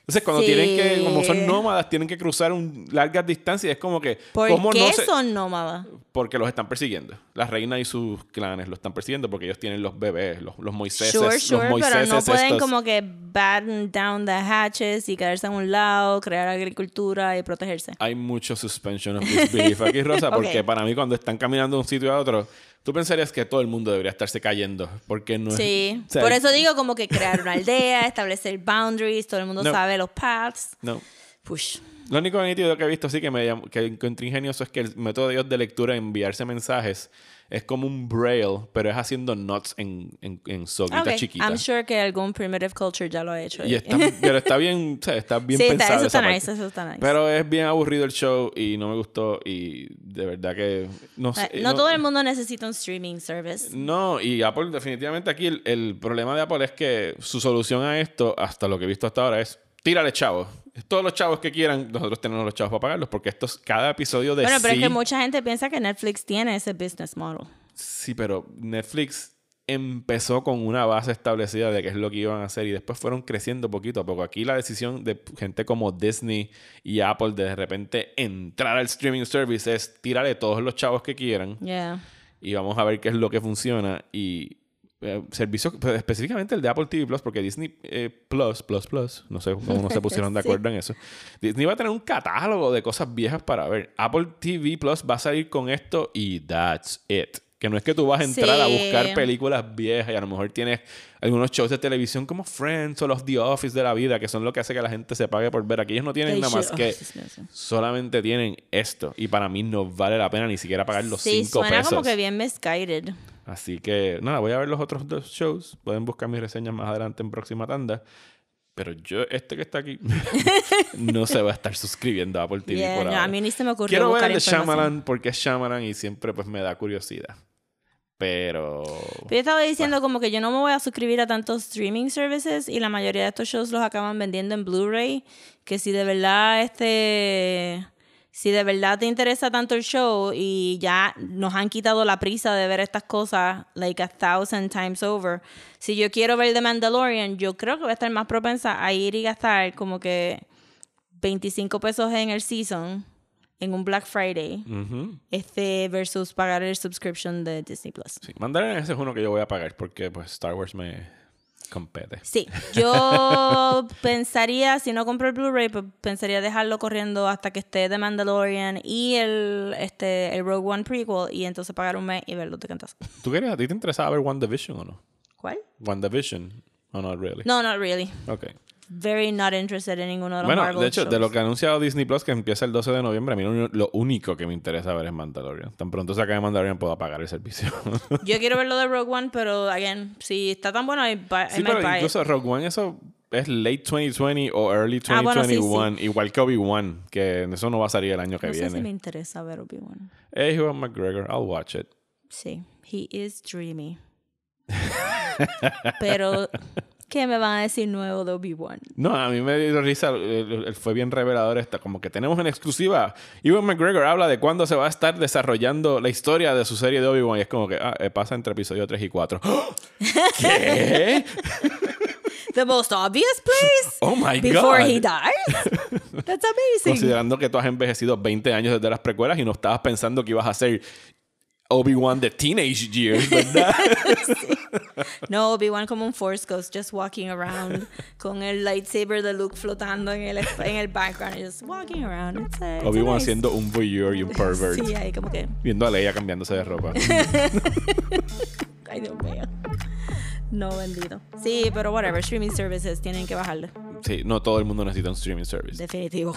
Entonces, cuando Sí. tienen que, como son nómadas, tienen que cruzar un, largas distancias. Es como que, ¿Por ¿cómo qué no se- son nómadas? Porque los están persiguiendo. La reina y sus clanes los están persiguiendo porque ellos tienen los bebés, los, los Moiseses. Sure, los sure, pero Moiseses no pueden estos. como que batten down the hatches y quedarse en un lado, crear agricultura y protegerse. hay mucho suspension of disbelief aquí, Rosa, porque Ok. para mí cuando están caminando de un sitio a otro, tú pensarías que todo el mundo debería estarse cayendo, porque no es... Sí, sea, por eso digo como que crear una aldea, establecer boundaries, todo el mundo No. sabe los paths. No. Push. Lo único nítido que he visto sí que me que encontré ingenioso es que el método de ellos de lectura, enviarse mensajes, es como un braille, pero es haciendo notes en, en, en soguita Ok, chiquita. I'm sure que algún primitive culture ya lo ha hecho. Y está, pero está bien, o sea, está bien sí, está- eso está nice, eso está nice. Pero es bien aburrido el show y no me gustó y de verdad que no sé. Eh, no, todo el mundo necesita un streaming service. No, y Apple definitivamente aquí el, el problema de Apple es que su solución a esto, hasta lo que he visto hasta ahora, es tírale chavos. Todos los chavos que quieran, nosotros tenemos los chavos para pagarlos, porque esto es cada episodio de Bueno, pero sí. es que mucha gente piensa que Netflix tiene ese business model. Sí, pero Netflix empezó con una base establecida de qué es lo que iban a hacer y después fueron creciendo poquito a poco. Aquí la decisión de gente como Disney y Apple de de repente entrar al streaming service es tírale todos los chavos que quieran Yeah. y vamos a ver qué es lo que funciona y eh, servicios pues, específicamente el de Apple TV Plus porque Disney eh, Plus Plus Plus no sé cómo no se pusieron de Sí. acuerdo en eso Disney va a tener un catálogo de cosas viejas para ver Apple TV Plus va a salir con esto y that's it Que no es que tú vas a entrar a buscar películas viejas y a lo mejor tienes algunos shows de televisión como Friends o los The Office de la vida, que son lo que hace que la gente se pague por ver. Aquí ellos no tienen They nada más que oh, solamente tienen esto. Y para mí no vale la pena ni siquiera pagar los Sí, 5 suena pesos. como que bien misguided. Así que nada, voy a ver los otros dos shows. Pueden buscar mis reseñas más adelante en próxima tanda. Pero yo, este que está aquí, no se va a estar suscribiendo a Apple TV Yeah, por no, ahora. a mí ni se me ocurrió Quiero ver el de. Shyamalan porque es Shyamalan y siempre pues me da curiosidad. Pero... Pero yo estaba diciendo como que yo no me voy a suscribir a tantos streaming services y la mayoría de estos shows los acaban vendiendo en Blu-ray. Que si de verdad este... Si de verdad te interesa tanto el show y ya nos han quitado la prisa de ver estas cosas like a thousand times over. Si yo quiero ver The Mandalorian, yo creo que voy a estar más propensa a ir y gastar como que 25 pesos en el season en un Black Friday este versus pagar el subscription de Disney Plus. Sí, Mandalorian ese es uno que yo voy a pagar porque pues Star Wars me compete. Sí, yo pensaría, si no compro el Blu-ray, pues pensaría dejarlo corriendo hasta que esté The Mandalorian y el, este, el Rogue One prequel y entonces pagar un mes y verlo de cantazo. ¿Tú querías, a ti te interesaba ver WandaVision o no? ¿Cuál? WandaVision o no, really? No, not really. Ok. Very not interested en ninguno de los Bueno, Marvel de hecho, de shows. lo que ha anunciado Disney Plus, que empieza el 12 de noviembre, a mí lo, único que me interesa ver es Mandalorian. Tan pronto se acabe Mandalorian, puedo apagar el servicio. Yo quiero ver lo de Rogue One, pero, again, si está tan bueno, I, buy, I sí, might pero buy it. incluso Rogue One, eso es late 2020 o early Ah, bueno, sí, 2021, igual que Obi-Wan, que eso no va a salir el año que No sé viene. si me interesa ver Obi-Wan. Hey, Ewan McGregor, I'll watch it. Sí, he is dreamy. Pero, ¿qué me van a decir nuevo de Obi-Wan? No, a mí me dio risa, fue bien revelador esta, como que tenemos en exclusiva. Ewan McGregor habla de cuándo se va a estar desarrollando la historia de su serie de Obi-Wan y es como que ah, eh, pasa entre episodio 3 y 4. ¿Qué? The most obvious place Oh my before God. he dies. That's amazing. Considerando que tú has envejecido 20 años desde las precuelas y no estabas pensando que ibas a ser Obi-Wan de Teenage Years, ¿verdad? No, Obi-Wan como un Force Ghost, just walking around con el lightsaber de Luke flotando en el, en el background, just walking around. Obi-Wan nice- siendo un voyeur y un pervert. Sí, ahí como que, Viendo a Leia cambiándose de ropa. ay Dios mío. No, bendito. Sí, pero whatever, streaming services tienen que bajarle. Sí, no todo el mundo necesita un streaming service. Definitivo.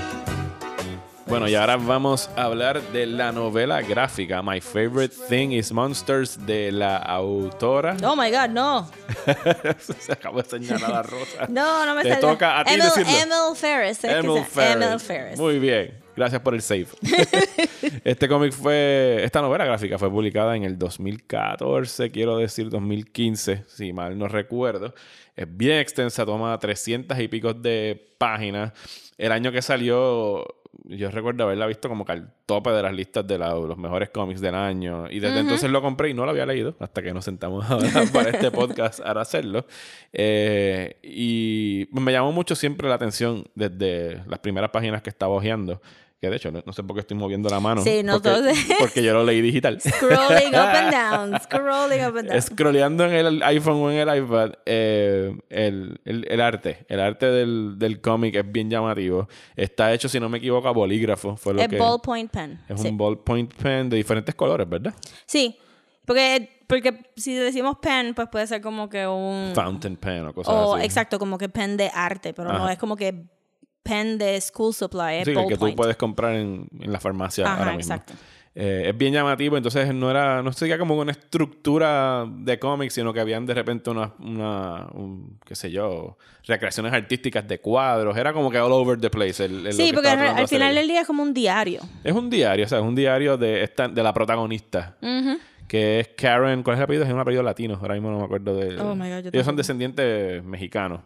Bueno, y ahora vamos a hablar de la novela gráfica My Favorite Thing is Monsters de la autora. Oh my God, no. Se acabó de señalar a Rosa. No, no me Te toca a ti Emil, decirlo. Emil Ferris. Emil Ferris. Emil Ferris. Muy bien. Gracias por el save. este cómic fue. Esta novela gráfica fue publicada en el 2014, quiero decir 2015, si mal no recuerdo. Es bien extensa, toma 300 y pico de páginas. El año que salió, yo recuerdo haberla visto como que al tope de las listas de la- los mejores cómics del año. Y desde entonces lo compré y no lo había leído hasta que nos sentamos ahora para este podcast a hacerlo. Eh, y me llamó mucho siempre la atención desde las primeras páginas que estaba hojeando. Que de hecho, no, no sé por qué estoy moviendo la mano. Sí, no, porque, porque yo lo leí digital. Scrolling up and down. Scrolling up and down. Scrolleando en el iPhone o en el iPad, eh, el, el- el arte, el arte del, del cómic es bien llamativo. Está hecho, si no me equivoco, a bolígrafo. Fue lo Es que, ballpoint pen. es sí. un ballpoint pen de diferentes colores, ¿verdad? Sí, porque, porque si decimos pen, pues puede ser como que un... Fountain pen o cosas o así. exacto, como que pen de arte, pero no es como que pen de school supply, es Sí, el que tú puedes comprar en, en la farmacia Ajá, ahora mismo. exacto. Eh, es bien llamativo, entonces no era, no seguía como una estructura de cómics, sino que habían de repente una, una un, qué sé yo, recreaciones artísticas de cuadros. Era como que all over the place. el- Sí, que porque al, final del día es como un diario. Es un diario, o sea, es un diario de, esta, de la protagonista. Que es Karen, ¿cuál es el apellido? Es un apellido latino, ahora mismo no me acuerdo de... Oh my God, yo Ellos son descendientes mexicanos,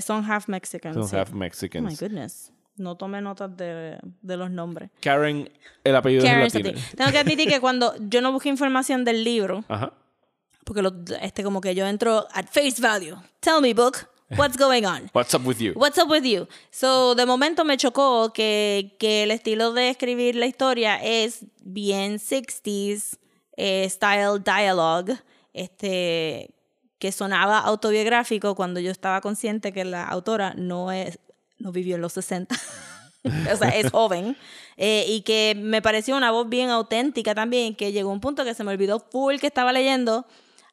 Son half Mexican. son sí. half Oh my Mexicans. goodness. No tome notas de, de los nombres. Karen, el apellido Karen es latino. Tengo que admitir que cuando yo no busqué información del libro, Ajá. porque lo- este como que yo entro at face value. Tell me, book, what's going on? What's up with you? What's up with you? So, de momento me chocó que, que el estilo de escribir la historia es bien 60s eh, style dialogue, este, que sonaba autobiográfico cuando yo estaba consciente que la autora no es no vivió en los 60. o sea, es joven. Eh, y que me pareció una voz bien auténtica también, que llegó un punto que se me olvidó full que estaba leyendo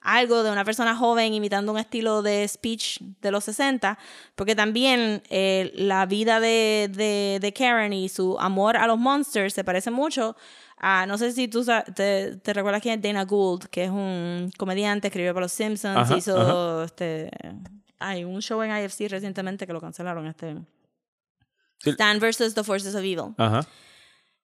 algo de una persona joven imitando un estilo de speech de los 60, porque también eh, la vida de, de, de Karen y su amor a los monsters se parece mucho a, no sé si tú te, te recuerdas quién es Dana Gould, que es un comediante, escribió para los Simpsons, Ajá, hizo este, hay un show en IFC recientemente que lo cancelaron, este Sí. Stan versus the Forces of Evil. Ajá.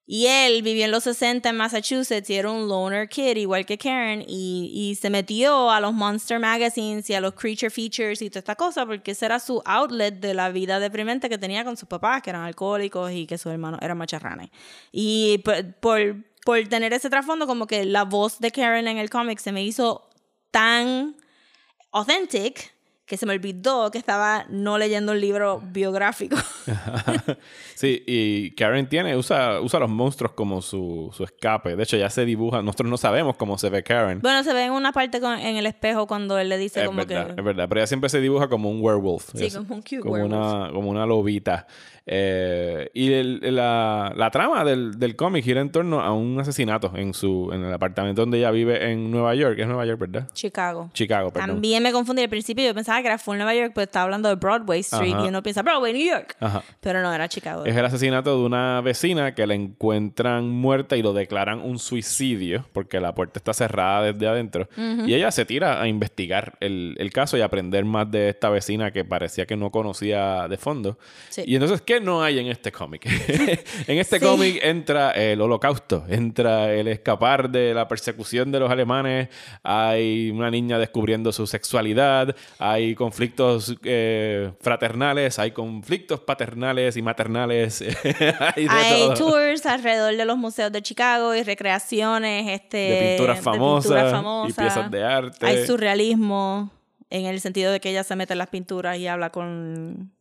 Y él vivió en los 60 en Massachusetts y era un loner kid, igual que Karen, y, y se metió a los Monster Magazines y a los Creature Features y toda esta cosa, porque ese era su outlet de la vida deprimente que tenía con sus papás, que eran alcohólicos y que sus hermanos eran macharranes. Y por, por, por tener ese trasfondo, como que la voz de Karen en el cómic se me hizo tan authentic que se me olvidó que estaba no leyendo el libro biográfico. Sí, y Karen tiene, usa, usa los monstruos como su, su escape. De hecho, ya se dibuja. Nosotros no sabemos cómo se ve Karen. Bueno, se ve en una parte con- en el espejo cuando él le dice es como verdad, que... es verdad. Pero ella siempre se dibuja como un werewolf. Sí, Es como un cute como werewolf. Una, como una lobita. Eh, y el- la, la trama del, del cómic gira en torno a un asesinato en su en el apartamento donde ella vive en Nueva York. Es Nueva York, ¿verdad? Chicago. Chicago, perdón. También me confundí al principio, yo pensaba que era full Nueva York, pero estaba hablando de Broadway Street Ajá. y uno piensa Broadway, New York. Ajá. Pero no, era Chicago. Es el asesinato de una vecina que la encuentran muerta y lo declaran un suicidio porque la puerta está cerrada desde adentro. Y ella se tira a investigar el, el caso y aprender más de esta vecina que parecía que no conocía de fondo. Sí. Y entonces, ¿qué no hay en este cómic? en este Sí. cómic entra el holocausto, entra el escapar de la persecución de los alemanes, hay una niña descubriendo su sexualidad, hay conflictos eh, fraternales, hay conflictos paternales y maternales. hay Hay tours alrededor de los museos de Chicago y recreaciones este, De pinturas famosas pinturas y piezas de arte. Hay surrealismo en el sentido de que ella se mete en las pinturas y habla con,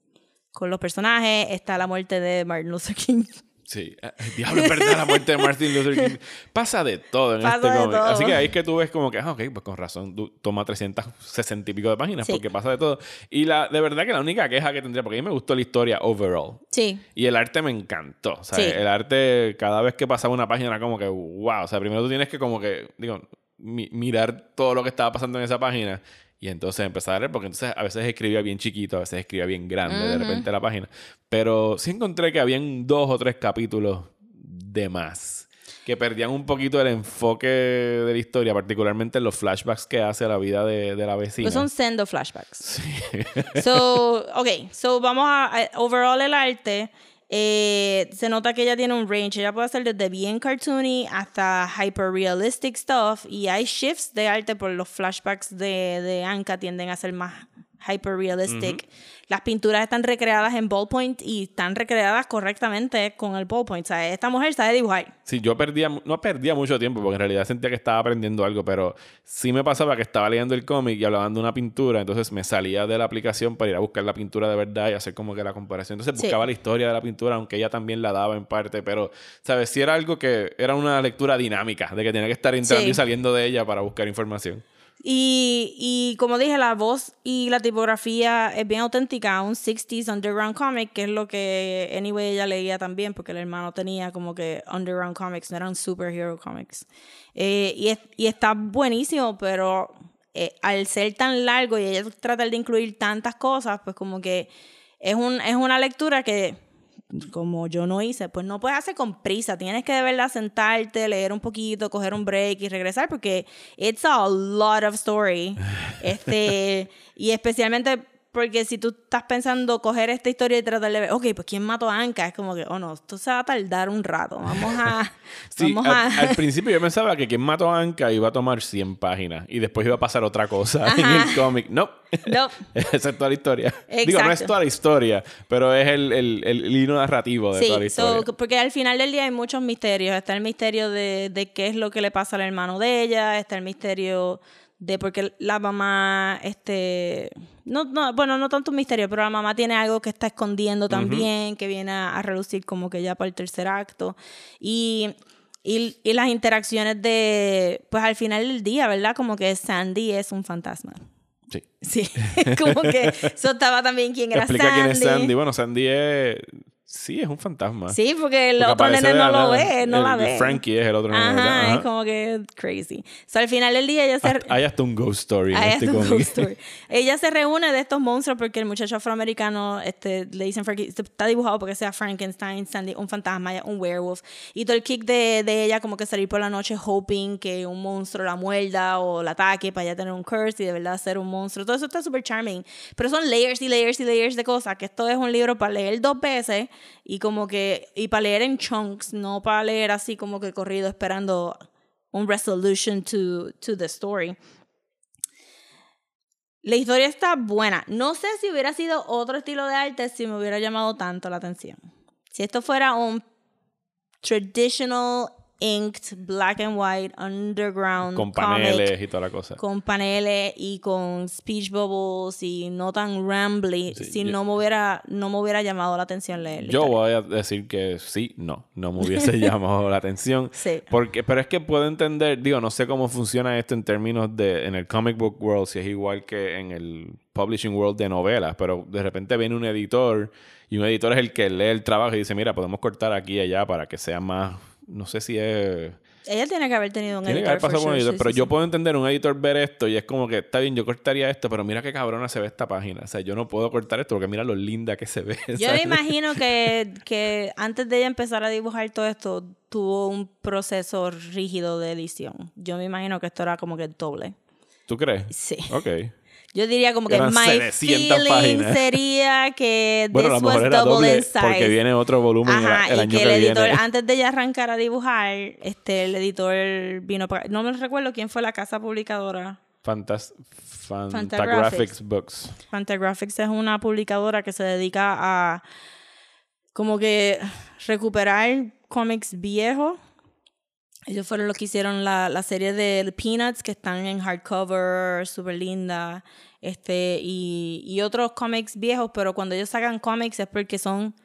con los personajes. Está la muerte de Martin Luther King. Sí, Eh, diablo, es verdad, la muerte de Martin Luther King. Pasa de todo en Pasa este cómic. todo. Así que ahí es que tú ves como que, ah, ok, pues con razón, tú- toma 360 y pico de páginas Sí. porque pasa de todo. Y la, de verdad que la única queja que tendría, porque a mí me gustó la historia overall. Sí. Y el arte me encantó. O sea, Sí. el arte, cada vez que pasaba una página era como que, wow. O sea, primero tú tienes que como que, digo, mi- mirar todo lo que estaba pasando en esa página. Y entonces empezar a leer, porque entonces a veces escribía bien chiquito, a veces escribía bien grande de repente la página. Pero sí encontré que habían dos o tres capítulos de más. Que perdían un poquito el enfoque de la historia, particularmente en los flashbacks que hace la vida de, de la vecina. Pues son sendo flashbacks. So, ok, so vamos a, a- overall el arte. Eh, se nota que ella tiene un range. Ella puede hacer desde bien cartoony hasta hyper realistic stuff. Y hay shifts de arte por los flashbacks de, de Anka tienden a ser más hyper realistic. Las pinturas están recreadas en ballpoint y están recreadas correctamente con el ballpoint. O sea, esta mujer sabe dibujar. Sí, yo perdía, no perdía mucho tiempo porque en realidad sentía que estaba aprendiendo algo, pero sí me pasaba que estaba leyendo el cómic y hablaban de una pintura, entonces me salía de la aplicación para ir a buscar la pintura de verdad y hacer como que la comparación. Entonces Sí. buscaba la historia de la pintura, aunque ella también la daba en parte, pero, ¿sabes? Si era algo que era una lectura dinámica, de que tenía que estar entrando Sí. y saliendo de ella para buscar información. Y, y como dije, la voz y la tipografía es bien auténtica, un 60s underground comic, que es lo que anyway ella leía también, porque el hermano tenía como que underground comics, no eran superhero comics. Eh, y, es- y está buenísimo, pero eh, al ser tan largo y ella tratar de incluir tantas cosas, pues como que es, un, es una lectura que como yo no hice, pues no puedes hacer con prisa. Tienes que de verdad sentarte, leer un poquito, coger un break y regresar porque it's a lot of story. Este, y especialmente porque si tú estás pensando coger esta historia y tratar de ver, ok, pues ¿quién mató a Anka? Es como que, oh no, esto se va a tardar un rato. Vamos a. Sí, vamos a. al principio yo pensaba que quien mató a Anka iba a tomar 100 páginas y después iba a pasar otra cosa en el cómic. No. No. Esa es toda la historia. Digo, no es Exacto. toda la historia, pero es el, el, el hilo narrativo de toda la historia. so, porque al final del día hay muchos misterios. Está el misterio de, de qué es lo que le pasa al hermano de ella, está el misterio de por qué la mamá, este, no, no, bueno, no tanto un misterio, pero la mamá tiene algo que está escondiendo también, que viene a, a relucir como que ya para el tercer acto. Y, y, y las interacciones de, pues al final del día, ¿verdad? Como que Sandy es un fantasma. Sí. Sí, como que eso estaba también quién era Explica Sandy. quién es Sandy. Bueno, Sandy es... Sí, es un fantasma. Sí, porque el Porque otro nene no lo ve, no El- la ve. Frankie es el otro nene, Ajá. Ajá. es como que crazy. So, al final del día ella se... Hasta- hay hasta un ghost story en este cómic. ghost story. Ella se reúne de estos monstruos porque el muchacho afroamericano este, le dicen Frankie, está dibujado porque sea Frankenstein, Sandy, un fantasma, un werewolf. Y todo el kick de, de ella como que salir por la noche hoping que un monstruo la muerda o la ataque para ella tener un curse y de verdad ser un monstruo. Todo eso está súper charming. Pero son layers y layers y layers de cosas. Que esto es un libro para leer dos veces y como que... Y para leer en chunks, no para leer así como que corrido esperando un resolution to, to the story. La historia está buena. No sé si hubiera sido otro estilo de arte si me hubiera llamado tanto la atención. Si esto fuera un traditional inked black and white underground Con comic, paneles y toda la cosa. con paneles y con speech bubbles y no tan rambly, Sí, si yo- no me hubiera no me hubiera llamado la atención leer. Yo voy a decir que sí, no, no me hubiese llamado la atención. Sí. Porque, pero es que puedo entender, digo, no sé cómo funciona esto en términos de, en el comic book world, si es igual que en el publishing world de novelas, pero de repente viene un editor y un editor es el que lee el trabajo y dice, mira, podemos cortar aquí y allá para que sea más, no sé si es... Ella tiene que haber tenido un Tiene que editor. haber pasado con un editor, sí, pero sí, yo sí. puedo entender un editor ver esto y es como que está bien, yo cortaría esto, pero mira qué cabrona se ve esta página. O sea, yo no puedo cortar esto porque mira lo linda que se ve. Yo me imagino que, que antes de ella empezar a dibujar todo esto, tuvo un proceso rígido de edición. Yo me imagino que esto era como que doble. ¿Tú crees? Sí. Ok. Yo diría como que Eran my 700 feeling páginas. sería que Bueno, a this lo mejor was era double doble in size. porque viene otro volumen el- Ajá, el, y año que que, el editor, viene. antes de ella arrancar a dibujar, este, el editor vino para... No me recuerdo quién fue la casa publicadora. Fantas Fantagraphics. Fantagraphics Books. Fantagraphics es una publicadora que se dedica a como que recuperar cómics viejos. Ellos fueron los que hicieron la, la serie de The Peanuts, que están en hardcover, súper linda. Este, y, y otros cómics viejos, pero cuando ellos sacan cómics es porque son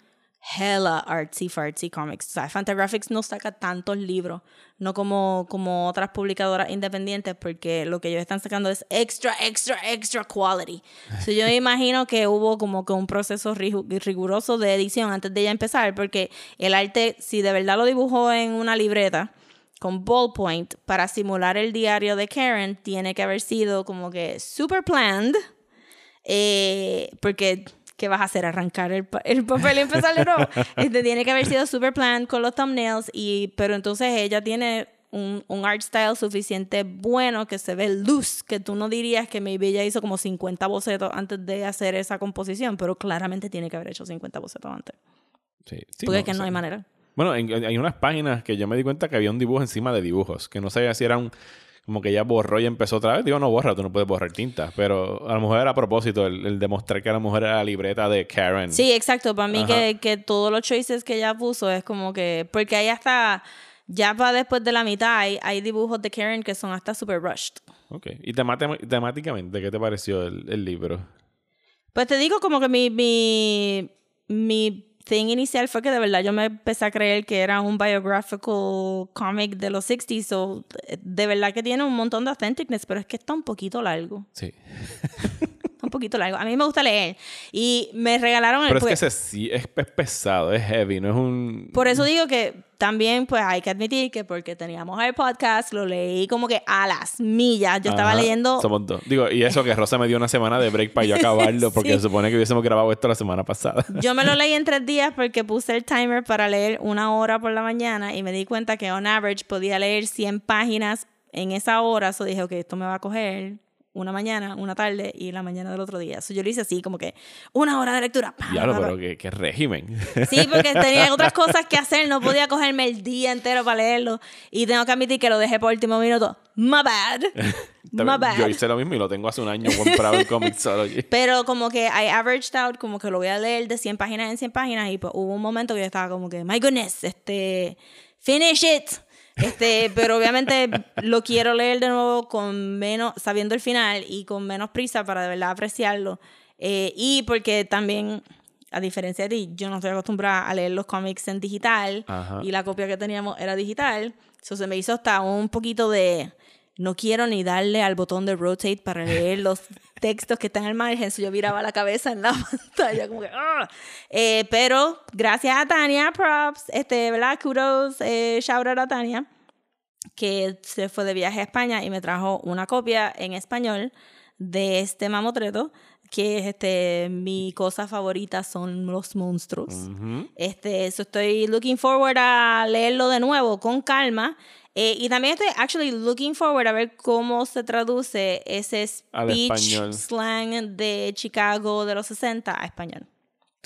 hella artsy fartsy comics. O sea, Fantagraphics no saca tantos libros, no como, como otras publicadoras independientes, porque lo que ellos están sacando es extra, extra, extra quality. So, yo me imagino que hubo como que un proceso rigu- riguroso de edición antes de ella empezar, porque el arte, si de verdad lo dibujó en una libreta, con ballpoint para simular el diario de Karen tiene que haber sido como que super planned eh, porque ¿qué vas a hacer? Arrancar el, pa- el papel y empezar de nuevo. Este, tiene que haber sido super planned con los thumbnails y pero entonces ella tiene un, un art style suficiente bueno que se ve loose, que tú no dirías que maybe ella hizo como 50 bocetos antes de hacer esa composición, pero claramente tiene que haber hecho 50 bocetos antes. Sí, sí, Porque no, es que o no sea, hay manera. Bueno, en- en- hay unas páginas que yo me di cuenta que había un dibujo encima de dibujos, que no sabía si era un... Como que ya borró y empezó otra vez. Digo, no borra, tú no puedes borrar tinta. Pero a lo mejor era a propósito el, el demostrar que a lo mejor era la libreta de Karen. Sí, exacto. Para mí que, que todos los choices que ella puso es como que... Porque ahí hasta... Ya para después de la mitad hay, hay dibujos de Karen que son hasta super rushed. Ok. ¿Y temáticamente qué te pareció el, el libro? Pues te digo como que mi, mi, mi thing inicial fue que de verdad yo me empecé a creer que era un biographical comic de los 60s. So, de verdad que tiene un montón de authenticness, pero es que está un poquito largo. Sí. Un poquito largo. A mí me gusta leer. Y me regalaron el... Pero es que pues- ese sí es, es pesado, es heavy, no es un... Por eso digo que también, pues hay que admitir que porque teníamos el podcast, lo leí como que a las millas. Yo estaba Ajá, leyendo. Somos dos. Digo, y eso que Rosa me dio una semana de break para yo acabarlo, porque Sí. se supone que hubiésemos grabado esto la semana pasada. Yo me lo leí en tres días porque puse el timer para leer una hora por la mañana y me di cuenta que on average podía leer 100 páginas en esa hora. So dije, ok, esto me va a coger una mañana, una tarde y la mañana del otro día. So, yo lo hice así, como que una hora de lectura. pa. pero qué, qué régimen. Sí, porque tenía otras cosas que hacer, no podía cogerme el día entero para leerlo. Y tengo que admitir que lo dejé por último minuto. My bad. My bad. Yo hice lo mismo y lo tengo hace un año comprado en Comixology. Pero como que I averaged out, como que lo voy a leer de 100 páginas en 100 páginas y pues hubo un momento que yo estaba como que, my goodness, este, finish it. Este, pero obviamente lo quiero leer de nuevo con menos, sabiendo el final y con menos prisa para de verdad apreciarlo. Eh, y porque también, a diferencia de ti, yo no estoy acostumbrada a leer los cómics en digital Ajá. y la copia que teníamos era digital. Eso se me hizo hasta un poquito de no quiero ni darle al botón de rotate para leer los textos que están al margen. So yo viraba la cabeza en la pantalla, como que, ¡ah! Eh, pero gracias a Tania, props, este, ¿verdad? Kudos, eh, shout out a Tania, que se fue de viaje a España y me trajo una copia en español de este mamotreto, que es este, mi cosa favorita son los monstruos. Este, so estoy looking forward a leerlo de nuevo con calma. Eh, y también estoy actually looking forward a ver cómo se traduce ese speech slang de Chicago de los 60 a español.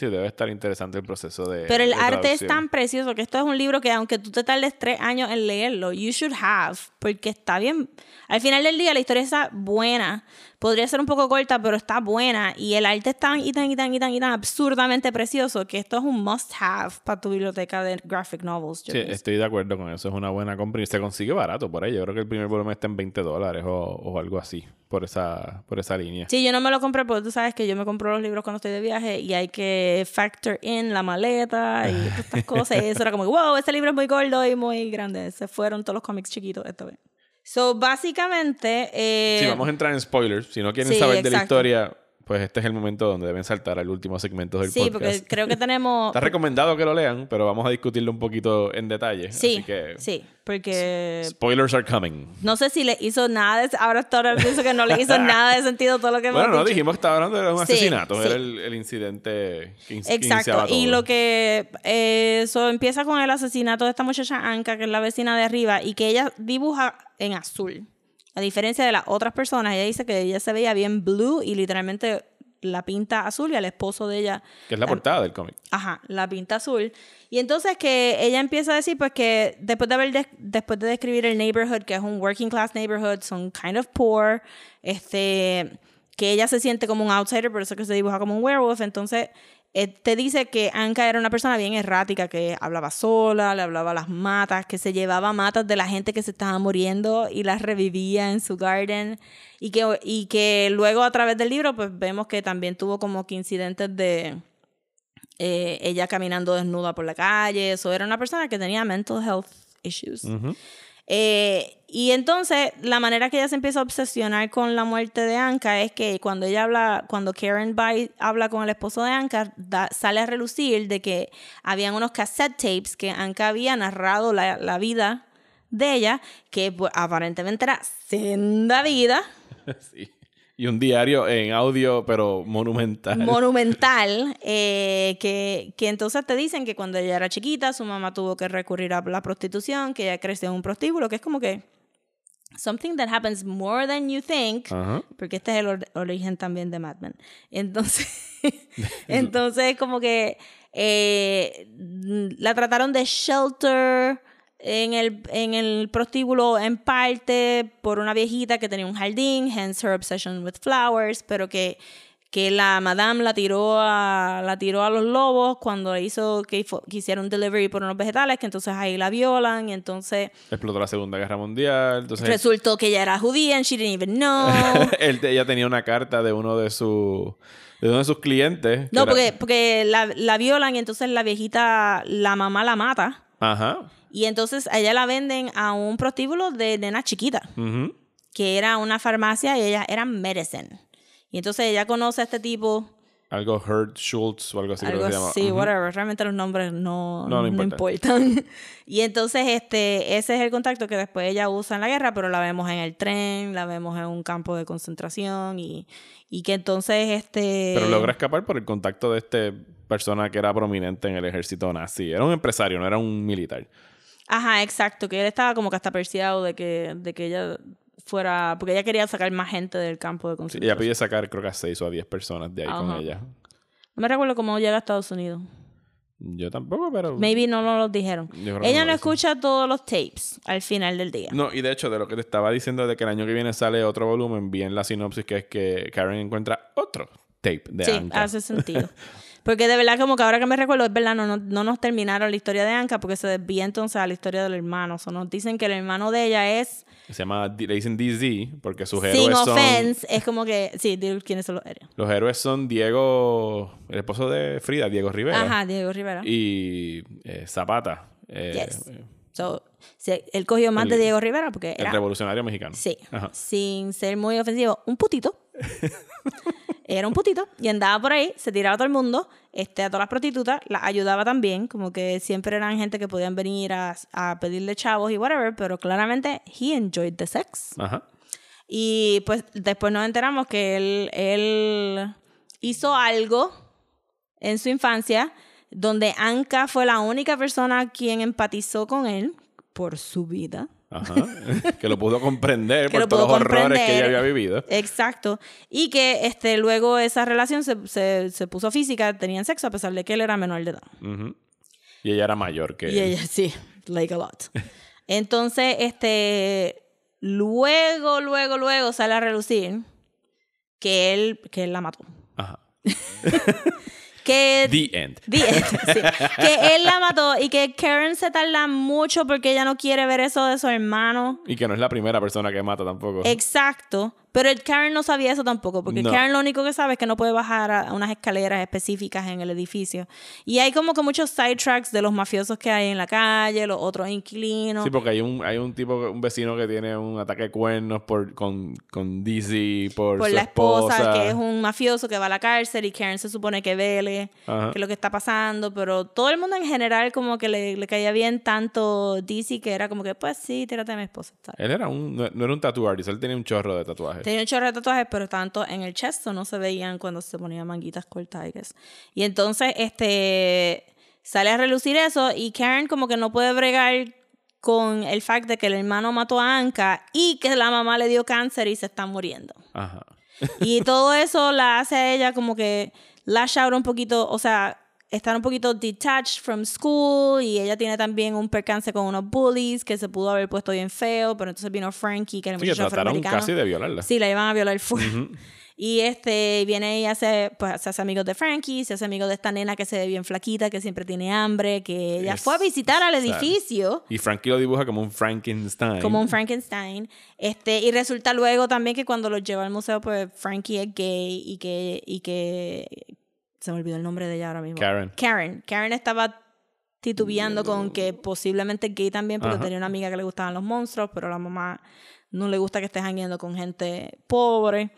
Sí, debe estar interesante el proceso de. Pero el de arte es tan precioso que esto es un libro que aunque tú te tardes tres años en leerlo, you should have, porque está bien. Al final del día la historia está buena. Podría ser un poco corta, pero está buena. Y el arte es tan y tan y tan y tan y tan absurdamente precioso que esto es un must have para tu biblioteca de graphic novels. yo Sí, pienso. estoy de acuerdo con eso. Es una buena compra y se consigue barato por ahí. Yo creo que el primer volumen está en 20 dólares o, o algo así por esa, por esa línea. Sí, yo no me lo compré porque tú sabes que yo me compro los libros cuando estoy de viaje y hay que factor in la maleta y todas estas cosas. Y eso era como, wow, este libro es muy gordo y muy grande. Se fueron todos los cómics chiquitos esta vez. So, básicamente... Eh, Sí, vamos a entrar en spoilers. Si no quieren sí, saber de la exacto. historia, pues este es el momento donde deben saltar al último segmento del Sí, porque podcast. creo que tenemos... Está recomendado que lo lean, pero vamos a discutirlo un poquito en detalle. Sí, Así que sí, porque spoilers are coming. no sé si le hizo nada de... Ahora ahora pienso que no le hizo nada de sentido todo lo que hemos Bueno, no, dicho. dijimos que estaba hablando de un Sí, asesinato. sí. Era el, el incidente que, in- Exacto, iniciaba y todo. lo que eh, eso empieza con el asesinato de esta muchacha Anka, que es la vecina de arriba, y que ella dibuja en azul. A diferencia de las otras personas, ella dice que ella se veía bien blue y literalmente la pinta azul y al esposo de ella Que es la portada del cómic. Ajá, la pinta azul. Y entonces que ella empieza a decir pues que después de haber des- después de describir el neighborhood, que es un working class neighborhood, son kind of poor, este que ella se siente como un outsider, por eso que se dibuja como un werewolf, entonces te dice que Anka era una persona bien errática, que hablaba sola, le hablaba las matas, que se llevaba matas de la gente que se estaba muriendo y las revivía en su garden. Y que, y que luego a través del libro pues vemos que también tuvo como que incidentes de eh, ella caminando desnuda por la calle. Eso era una persona que tenía mental health issues. Eh, y entonces, la manera que ella se empieza a obsesionar con la muerte de Anka es que cuando ella habla, cuando Karen Bai habla con el esposo de Anka, da- sale a relucir de que habían unos cassette tapes que Anka había narrado la, la vida de ella, que pues, aparentemente era senda vida. Sí. Y un diario en audio, pero monumental. monumental eh, que, que entonces te dicen que cuando ella era chiquita su mamá tuvo que recurrir a la prostitución, que ella creció en un prostíbulo, que es como que something that happens more than you think, Ajá. porque este es el or- origen también de Mad Men. Entonces, entonces como que eh, la trataron de shelter en el, en el prostíbulo en parte por una viejita que tenía un jardín, hence her obsession with flowers, pero que, que la madame la tiró a, la tiró a los lobos cuando hizo que, que hiciera un delivery por unos vegetales, que entonces ahí la violan y entonces Explotó la Segunda Guerra Mundial. Entonces, resultó que ella era judía and she didn't even know. él, ella tenía una carta de uno de sus de uno de sus clientes. No, era- porque, porque la, la violan y entonces la viejita, la mamá la mata. Ajá. Y entonces ella la venden a un prostíbulo de nena chiquita, que era una farmacia y ella era medicine. Y entonces ella conoce a este tipo, Algo Hurt Schultz o algo así creo algo que se llama. Ujú. whatever. Realmente los nombres no, No, no no importa. importan. y entonces este, ese es el contacto que después ella usa en la guerra, pero la vemos en el tren, la vemos en un campo de concentración y, y que entonces este... Pero logra escapar por el contacto de este persona que era prominente en el ejército nazi. Era un empresario, no era un militar. Ajá, exacto, que él estaba como que hasta perseado de que, de que ella fuera, porque ella quería sacar más gente del campo de Sí, concentración. ella pide sacar creo que a 6 o a 10 personas de ahí con ella. No me recuerdo cómo llega a Estados Unidos. Yo tampoco, pero... Maybe no nos lo dijeron. Ella no escucha todos los tapes al final del día. No, y de hecho, de lo que te estaba diciendo de que el año que viene sale otro volumen, vi en la sinopsis que es que Karen encuentra otro tape de sí, Anka. hace sentido. Porque de verdad, como que ahora que me recuerdo, es verdad, no, no, no nos terminaron la historia de Anka porque se desvía entonces a la historia del hermano. O sea, nos dicen que el hermano de ella es, Se llama, le dicen DZ, porque sus sin héroes son... offense, es como que, sí, quiénes son los héroes. Los héroes son Diego, el esposo de Frida, Diego Rivera. Ajá, Diego Rivera. Y eh, Zapata, eh, Yes. eh, So, él cogió más El- de Diego Rivera porque el era, revolucionario mexicano. sí, Ajá. sin ser muy ofensivo, un putito. Era un putito y andaba por ahí, se tiraba a todo el mundo, este, a todas las prostitutas, las ayudaba también, como que siempre eran gente que podían venir a, a pedirle chavos y whatever, pero claramente he enjoyed the sex. Ajá. Y pues después nos enteramos que él, él hizo algo en su infancia donde Anka fue la única persona quien empatizó con él por su vida. Ajá. que lo pudo comprender por lo todos los horrores que ella había vivido. Exacto. Y que este, luego esa relación se, se, se puso física, tenían sexo a pesar de que él era menor de edad. Y ella era mayor que Y él. ella sí, like a lot. Entonces, este, luego, luego, luego sale a relucir que él, que él la mató. Ajá. Que, The End. the end, sí. que él la mató y que Karen se tarda mucho porque ella no quiere ver eso de su hermano. Y que no es la primera persona que mata tampoco. Exacto. Pero el Karen no sabía eso tampoco, porque No. Karen lo único que sabe es que no puede bajar a unas escaleras específicas en el edificio. Y hay como que muchos sidetracks de los mafiosos que hay en la calle, los otros inquilinos. Sí, porque hay un, hay un tipo, un vecino que tiene un ataque de cuernos por, con, con Dizzy, por, por su la esposa, esposa. que es un mafioso que va a la cárcel y Karen se supone que vele Ajá. que es lo que está pasando, pero todo el mundo en general como que le, le caía bien tanto DC que era como que, pues sí, tírate a mi esposa. Él era un, no, no era un tatuador, él tenía un chorro de tatuajes. Tenía un chorro de tatuajes, pero tanto en el chest no se veían cuando se ponían manguitas cortas. I guess. Y entonces, este, sale a relucir eso y Karen como que no puede bregar con el fact de que el hermano mató a Anka y que la mamá le dio cáncer y se está muriendo. Ajá. Y todo eso la hace a ella como que lash out un poquito, o sea, estar un poquito detached from school y ella tiene también un percance con unos bullies que se pudo haber puesto bien feo, pero entonces vino Frankie, que era el Sí, que trataron casi de violarla. Sí, la iban a violar full. Y este viene y hace, pues, se hace amigo de Frankie, se hace amigo de esta nena que se ve bien flaquita, que siempre tiene hambre, que ella fue a visitar al edificio Y Frankie lo dibuja como un Frankenstein. como un Frankenstein. Este, y resulta luego también que cuando los lleva al museo, pues Frankie es gay y que, y que se me olvidó el nombre de ella ahora mismo. Karen. Karen. Karen estaba titubeando con que posiblemente es gay también porque Ajá. tenía una amiga que le gustaban los monstruos, pero la mamá no le gusta que esté jangueando con gente pobre.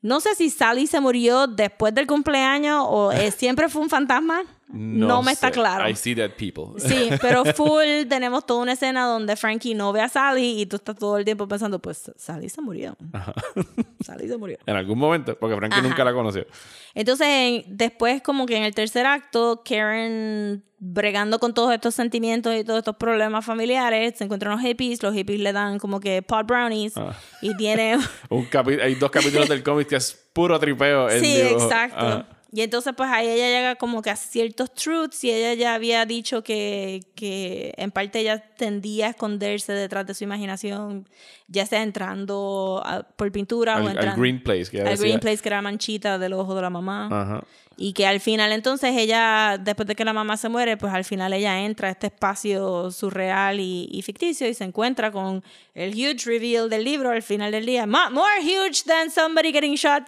No sé si Sally se murió después del cumpleaños o eh, siempre fue un fantasma. No, me está sé. claro. I see dead people. Sí, pero full tenemos toda una escena donde Frankie no ve a Sally y tú estás todo el tiempo pensando, pues Sally se murió. Sally se murió. En algún momento, porque Frankie Ajá. nunca la conoció. Entonces, en- después como que en el tercer acto, Karen bregando con todos estos sentimientos y todos estos problemas familiares, se encuentran unos hippies, los hippies le dan como que pot brownies Ah. y tiene... Un hay dos capítulos del cómic que es puro tripeo. en Sí, dibujo. exacto. Ajá. Y entonces pues ahí ella llega como que a ciertos truths y ella ya había dicho que, que en parte ella tendía a esconderse detrás de su imaginación, ya sea entrando a- por pintura Al, o al entrando Green Place. Que al green place que era manchita del ojo de la mamá. Ajá. Y que al final entonces ella, después de que la mamá se muere, pues al final ella entra a este espacio surreal y, y ficticio y se encuentra con el huge reveal del libro al final del día. Mo- More huge than somebody getting shot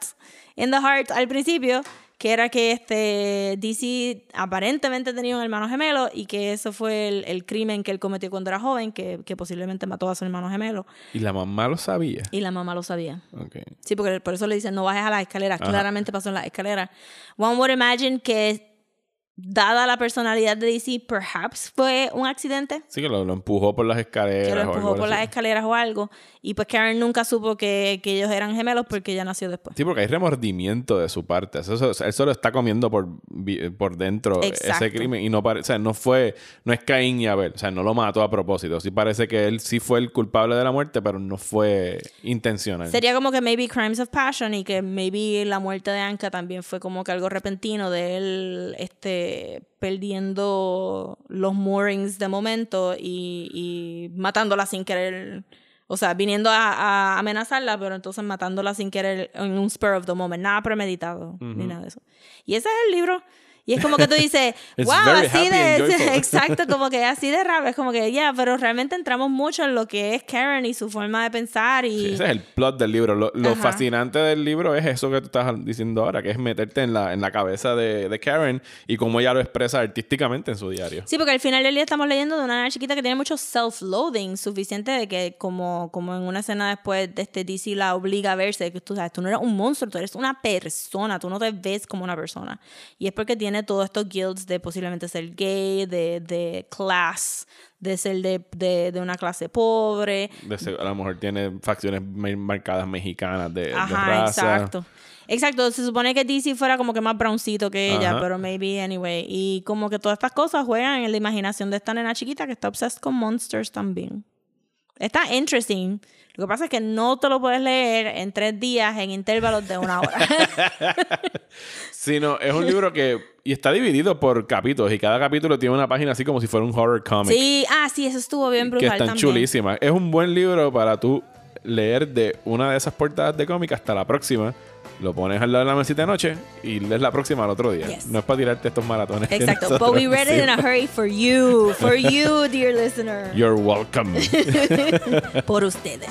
in the heart al principio, que era que este DC aparentemente tenía un hermano gemelo y que eso fue el, el crimen que él cometió cuando era joven, que, que posiblemente mató a su hermano gemelo. Y la mamá lo sabía. Y la mamá lo sabía. Ok. Sí, porque por eso le dicen no bajes a las escaleras. Claramente pasó en las escaleras. One would imagine que dada la personalidad de DC, perhaps fue un accidente. Sí, que lo, lo empujó por las escaleras. Que lo o algo empujó por así. las escaleras o algo. Y pues Karen nunca supo que, que ellos eran gemelos porque ella nació después. Sí, porque hay remordimiento de su parte. Eso, eso- él solo está comiendo por, por dentro Exacto. ese crimen. Y no parece, o sea, no fue, no es Caín y Abel. O sea, no lo mató a propósito. Sí parece que él sí fue el culpable de la muerte, pero no fue intencional. Sería como que maybe Crimes of Passion y que maybe la muerte de Anka también fue como que algo repentino de él este, perdiendo los moorings de momento y, y matándola sin querer. O sea, viniendo a, a amenazarla, pero entonces matándola sin querer en un spur of the moment. Nada premeditado ni nada de eso. Y ese es el libro. Y es como que tú dices, wow, así de. Exacto, como que así de raro. Es como que, ya, pero realmente entramos mucho en lo que es Karen y su forma de pensar. Y... Sí, ese es el plot del libro. Lo, lo fascinante del libro es eso que tú estás diciendo ahora, que es meterte en la, en la cabeza de, de Karen y cómo ella lo expresa artísticamente en su diario. Sí, porque al final del día estamos leyendo de una nena chiquita que tiene mucho self-loathing, suficiente de que como, como en una escena después de este DC la obliga a verse, que tú sabes, tú no eres un monstruo, tú eres una persona, tú no te ves como una persona. Y es porque tiene todos estos guilds de posiblemente ser gay, de, de class, de ser de, de, de una clase pobre. De a lo mejor tiene facciones marcadas mexicanas de, de Ajá, raza. exacto. Exacto, se supone que DC fuera como que más browncito que ella, Ajá. pero maybe anyway. Y como que todas estas cosas juegan en la imaginación de esta nena chiquita que está obsessed con monsters también. Está interesting. Lo que pasa es que no te lo puedes leer en tres días en intervalos de una hora. Sino es un libro que... Y está dividido por capítulos. Y cada capítulo tiene una página así como si fuera un horror comic. sí, ah, sí, eso estuvo bien que brutal están también. chulísimas. Es un buen libro para tú leer de una de esas portadas de cómic hasta la próxima. Lo pones al lado de la mesita de noche y lees la próxima al otro día. Yes. No es para tirarte estos maratones. Exacto, nosotros but we read it in a hurry for you, for you, dear listener. You're welcome. Por ustedes.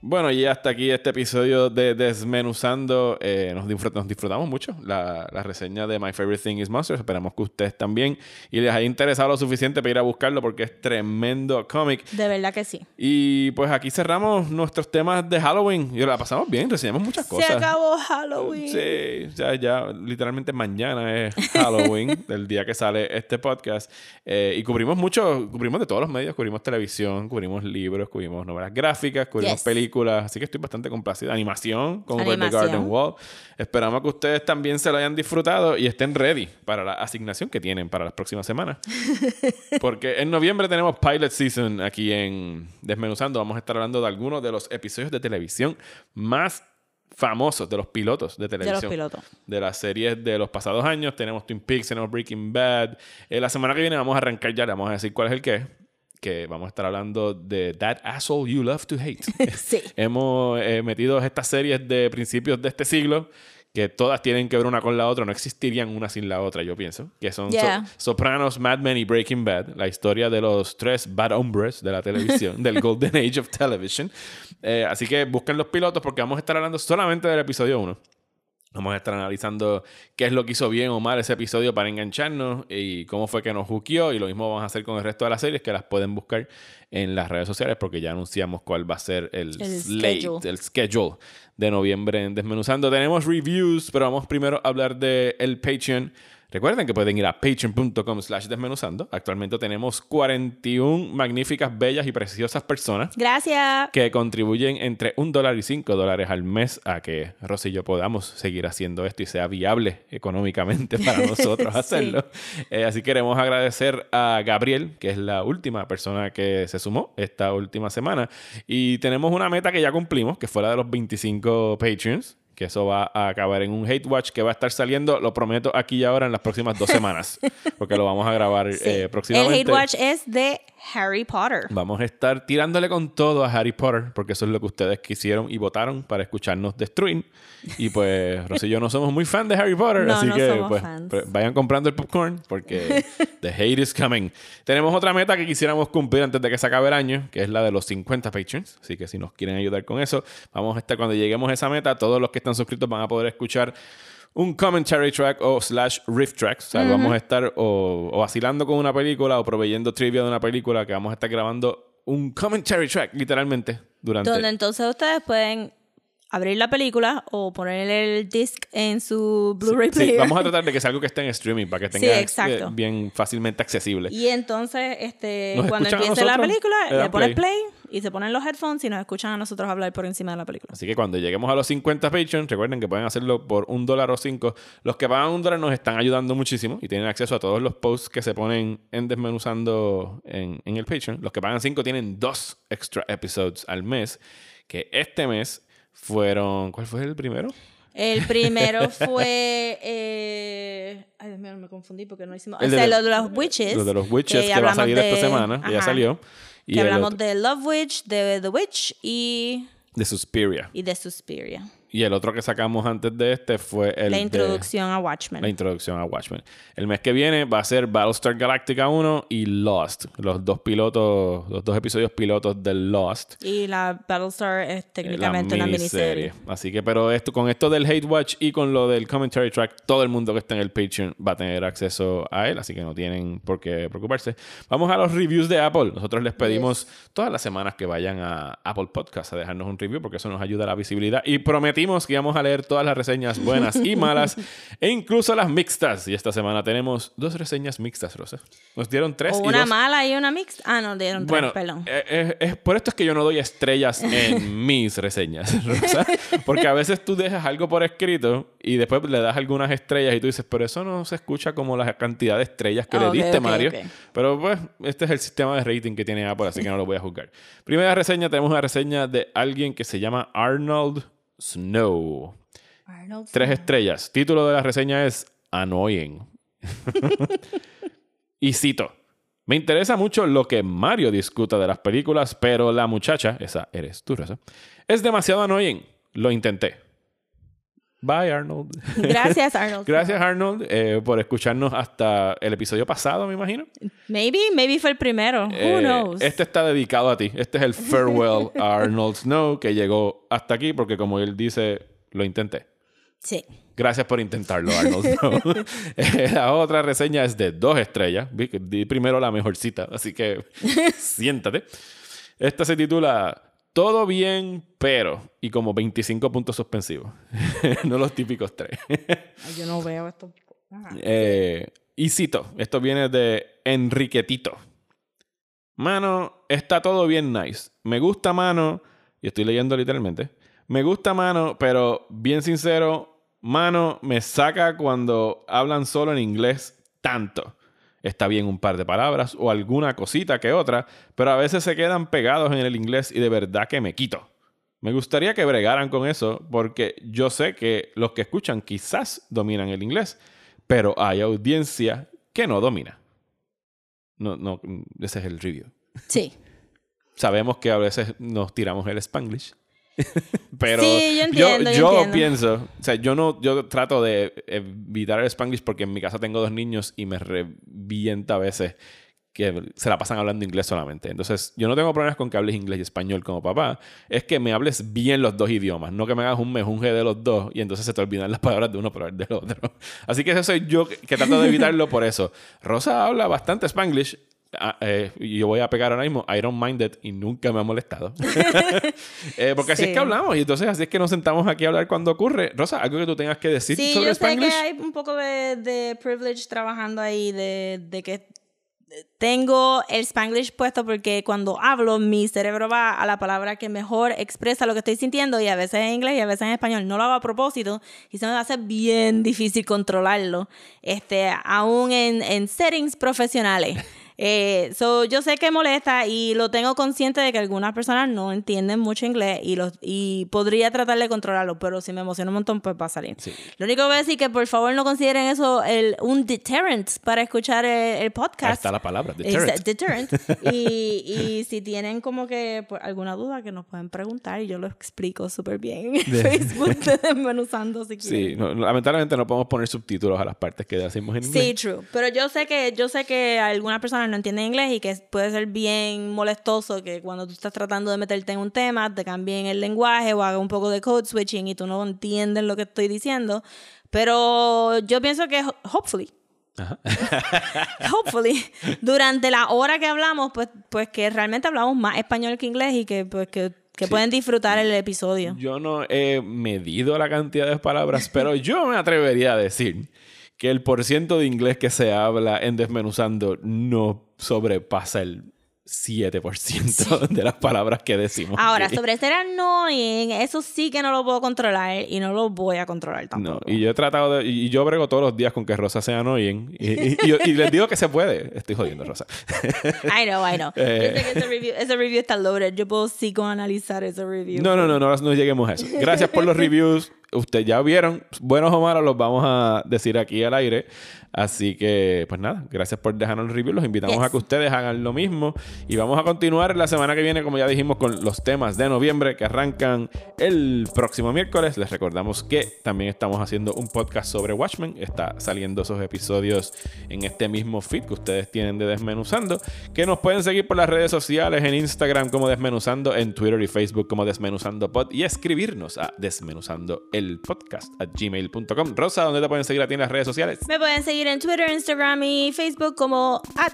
Bueno, y hasta aquí este episodio de Desmenuzando. Eh, nos, disfrut- nos disfrutamos mucho la, la reseña de My Favorite Thing is Monsters. Esperamos que ustedes también. Y les haya interesado lo suficiente para ir a buscarlo porque es tremendo cómic. De verdad que sí. Y pues aquí cerramos nuestros temas de Halloween. Y la pasamos bien, reseñamos muchas cosas. Se acabó Halloween. Sí, ya, ya literalmente mañana es Halloween, el día que sale este podcast. Eh, y cubrimos mucho, cubrimos de todos los medios, cubrimos televisión, cubrimos libros, cubrimos novelas gráficas, cubrimos Yes. películas, así que estoy bastante complacido. Animación, como fue The. Garden Wall. Esperamos que ustedes también se lo hayan disfrutado y estén ready para la asignación que tienen para las próximas semanas. Porque en noviembre tenemos Pilot Season aquí en Desmenuzando. Vamos a estar hablando de algunos de los episodios de televisión más famosos, de los pilotos de televisión. pilotos. De las series de los pasados años. Tenemos Twin Peaks, tenemos Breaking Bad. Eh, la semana que viene vamos a arrancar ya, le vamos a decir cuál es el qué. Que vamos a estar hablando de That Asshole You Love to Hate. Sí. Hemos eh, metido estas series de principios de este siglo que todas tienen que ver una con la otra, no existirían una sin la otra, yo pienso, que son So-. Sopranos, Mad Men y Breaking Bad, la historia de los tres bad hombres de la televisión, del Golden Age of Television. Eh, así que busquen los pilotos porque vamos a estar hablando solamente del episodio 1. Vamos a estar analizando qué es lo que hizo bien o mal ese episodio para engancharnos y cómo fue que nos juqueó. Y lo mismo vamos a hacer con el resto de las series que las pueden buscar en las redes sociales porque ya anunciamos cuál va a ser el, El slate, schedule. el schedule de noviembre en Desmenuzando. Tenemos reviews, pero vamos primero a hablar del el Patreon. Recuerden que pueden ir a patreon.com slash desmenuzando. Actualmente tenemos 41 magníficas, bellas y preciosas personas Gracias. que contribuyen entre un dólar y cinco dólares al mes a que Rosy y yo podamos seguir haciendo esto y sea viable económicamente para nosotros Sí. hacerlo. Eh, así queremos agradecer a Gabriel, que es la última persona que se sumó esta última semana. Y tenemos una meta que ya cumplimos, que fue la de los 25 Patreons que eso va a acabar en un hate watch que va a estar saliendo, lo prometo aquí y ahora en las próximas dos semanas, porque lo vamos a grabar Sí. eh, el próximamente. hate watch es de Harry Potter. Vamos a estar tirándole con todo a Harry Potter, porque eso es lo que ustedes quisieron y votaron para escucharnos destruir. Y pues, Rosy y yo no somos muy fan de Harry Potter, No, así no que somos pues, fans. pues, vayan comprando el popcorn, porque the hate is coming. Tenemos otra meta que quisiéramos cumplir antes de que se acabe el año, que es la de los 50 patrons. Así que si nos quieren ayudar con eso, vamos a estar cuando lleguemos a esa meta, todos los que están suscritos van a poder escuchar un commentary track o slash riff track. O sea, vamos a estar o, o vacilando con una película o proveyendo trivia de una película que vamos a estar grabando un commentary track, literalmente, durante... Donde entonces ustedes pueden abrir la película o poner el disc en su Blu-ray Sí, player. vamos a tratar de que sea algo que esté en streaming para que Sí, tenga exacto. eh, bien fácilmente accesible. Y entonces, este, Nos cuando empiece la película, le le pones play. play y se ponen los headphones y nos escuchan a nosotros hablar por encima de la película. Así que cuando lleguemos a los 50 Patreon, recuerden que pueden hacerlo por un dólar o cinco. Los que pagan un dólar nos están ayudando muchísimo y tienen acceso a todos los posts que se ponen en Desmenuzando en, en el Patreon. Los que pagan cinco tienen dos extra episodes al mes. Que este mes fueron. ¿Cuál fue el primero? El primero fue. eh, ay, Dios mío, me confundí porque no hicimos. El o de sea, lo- lo de los Witches. Lo de los Witches que, va a salir de- esta semana. que Ya salió. Y Que hablamos otro- de Love Witch, de The Witch y, de Suspiria. y de Suspiria. Y el otro que sacamos antes de este fue el. la de- introducción a Watchmen. La introducción a Watchmen. El mes que viene va a ser Battlestar Galactica 1 y Lost. Los dos pilotos, los dos episodios pilotos de Lost. y la Battlestar es eh, técnicamente la una miniserie. Así que, pero esto, con esto del Hate Watch y con lo del Commentary Track, todo el mundo que está en el Patreon va a tener acceso a él. Así que no tienen por qué preocuparse. Vamos a los reviews de Apple. Nosotros les pedimos todas las semanas que vayan a Apple Podcast a dejarnos un review porque eso nos ayuda a la visibilidad. Y prometimos que íbamos a leer todas las reseñas buenas y malas e incluso las mixtas. Y esta semana tenemos dos reseñas mixtas, Rosa. Nos dieron tres O y una dos mala y una mixta. Ah, no, dieron tres, bueno, perdón. eh, eh, por esto es que yo no doy estrellas en mis reseñas, Rosa. Porque a veces tú dejas algo por escrito y después le das algunas estrellas y tú dices, pero eso no se escucha como la cantidad de estrellas que Ah, le diste, ok, Mario. ok. Pero pues, este es el sistema de rating que tiene Apple, así que no lo voy a juzgar. Primera reseña, tenemos una reseña de alguien que se llama Arnold Snow. Arnold Tres estrellas. Título de la reseña es Annoying. y cito. Me interesa mucho lo que Mario discuta de las películas, pero la muchacha, esa eres tú, Rosa, es demasiado annoying. Lo intenté. Bye, Arnold. Gracias, Arnold. Gracias, Arnold, eh, por escucharnos hasta el episodio pasado, me imagino. Maybe, maybe fue el primero. Who Eh, knows? Este está dedicado a ti. Este es el farewell a Arnold Snow que llegó hasta aquí porque, como él dice, lo intenté. Sí. Gracias por intentarlo, Arnold. Snow. Eh, la otra reseña es de dos estrellas. Di primero la mejorcita, así que siéntate. Esta se titula Todo bien, pero. Y como 25 puntos suspensivos. no los típicos tres. Ay, yo no veo esto. Eh, y cito, esto viene de Enriquetito. Mano, está todo bien nice. Me gusta mano, y estoy leyendo literalmente. Me gusta mano, pero bien sincero, mano me saca cuando hablan solo en inglés tanto. Está bien un par de palabras o alguna cosita que otra, pero a veces se quedan pegados en el inglés y de verdad que me quito. Me gustaría que bregaran con eso porque yo sé que los que escuchan quizás dominan el inglés, pero hay audiencia que no domina. No, no, ese es el review. Sí. Sabemos que a veces nos tiramos el spanglish. Pero Sí, yo entiendo, yo yo entiendo. pienso, o sea, yo no, yo trato de evitar el spanglish porque en mi casa tengo dos niños y me revienta a veces que se la pasan hablando inglés solamente. Entonces, yo no tengo problemas con que hables inglés y español como papá. Es que me hables bien los dos idiomas, no que me hagas un mejunje de los dos y entonces se te olvidan las palabras de uno para del otro. Así que ese soy yo que trato de evitarlo por eso. Rosa habla bastante spanglish. Ah, eh, yo voy a pegar ahora mismo I don't mind it y nunca me ha molestado. Eh, porque así es Sí. que hablamos y entonces así es que nos sentamos aquí a hablar cuando ocurre. Rosa, algo que tú tengas que decir Sí, sobre yo sé Spanglish. que hay un poco de, de privilege trabajando ahí, de, de que tengo el Spanglish puesto porque cuando hablo mi cerebro va a la palabra que mejor expresa lo que estoy sintiendo y a veces en inglés y a veces en español. No lo hago a propósito y se me hace bien difícil controlarlo, este, aún en, en settings profesionales. Eh, so, yo sé que molesta y lo tengo consciente de que algunas personas no entienden mucho inglés y, los, y podría tratar de controlarlo, pero si me emociona un montón, pues va a salir. Lo único que voy a decir es que por favor no consideren eso el, un deterrent para escuchar el, el podcast. Ahí está la palabra, deterrent. deterrent. y, y si tienen como que pues, alguna duda que nos pueden preguntar y yo lo explico súper bien en Facebook de Desmenuzando si quieren. Sí, no, lamentablemente no podemos poner subtítulos a las partes que decimos en inglés. Sí, true. Pero yo sé que yo sé que algunas personas no entienden inglés y que puede ser bien molestoso que cuando tú estás tratando de meterte en un tema te cambien el lenguaje o haga un poco de code switching y tú no entiendes lo que estoy diciendo. Pero yo pienso que ho- hopefully hopefully durante la hora que hablamos pues pues que realmente hablamos más español que inglés y que pues que, que pueden disfrutar el episodio. Yo no he medido la cantidad de palabras, pero yo me atrevería a decir que el porciento de inglés que se habla en Desmenuzando no sobrepasa el 7% de las palabras que decimos. Ahora, aquí. sobre ser annoying, eso sí que no lo puedo controlar y no lo voy a controlar No, tampoco. y yo he tratado de. Y yo brego todos los días con que Rosa sea annoying. Y, y- y- y les digo que se puede. Estoy jodiendo, Rosa. I know, I know. Eh. Yo sé que ese review, ese review está loaded. Yo puedo psicoanalizar ese review. No, no, no, no, no lleguemos a eso. Gracias por los reviews. Ustedes ya vieron, buenos o malos, los vamos a decir aquí al aire. Así que, pues nada, gracias por dejarnos el review. Los invitamos Yes. a que ustedes hagan lo mismo. Y vamos a continuar la semana que viene, como ya dijimos, con los temas de noviembre que arrancan el próximo miércoles. Les recordamos que también estamos haciendo un podcast sobre Watchmen. Está saliendo esos episodios en este mismo feed que ustedes tienen de Desmenuzando. Que nos pueden seguir por las redes sociales, en Instagram como Desmenuzando, en Twitter y Facebook como Desmenuzando Pod y escribirnos a Desmenuzando el podcast a gmail.com. Rosa, ¿dónde te pueden seguir a ti en las redes sociales? Me pueden seguir en Twitter, Instagram y Facebook como at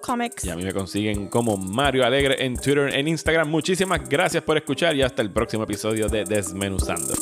Comics. Y a mí me consiguen como Mario Alegre en Twitter, en Instagram. Muchísimas gracias por escuchar y hasta el próximo episodio de Desmenuzando.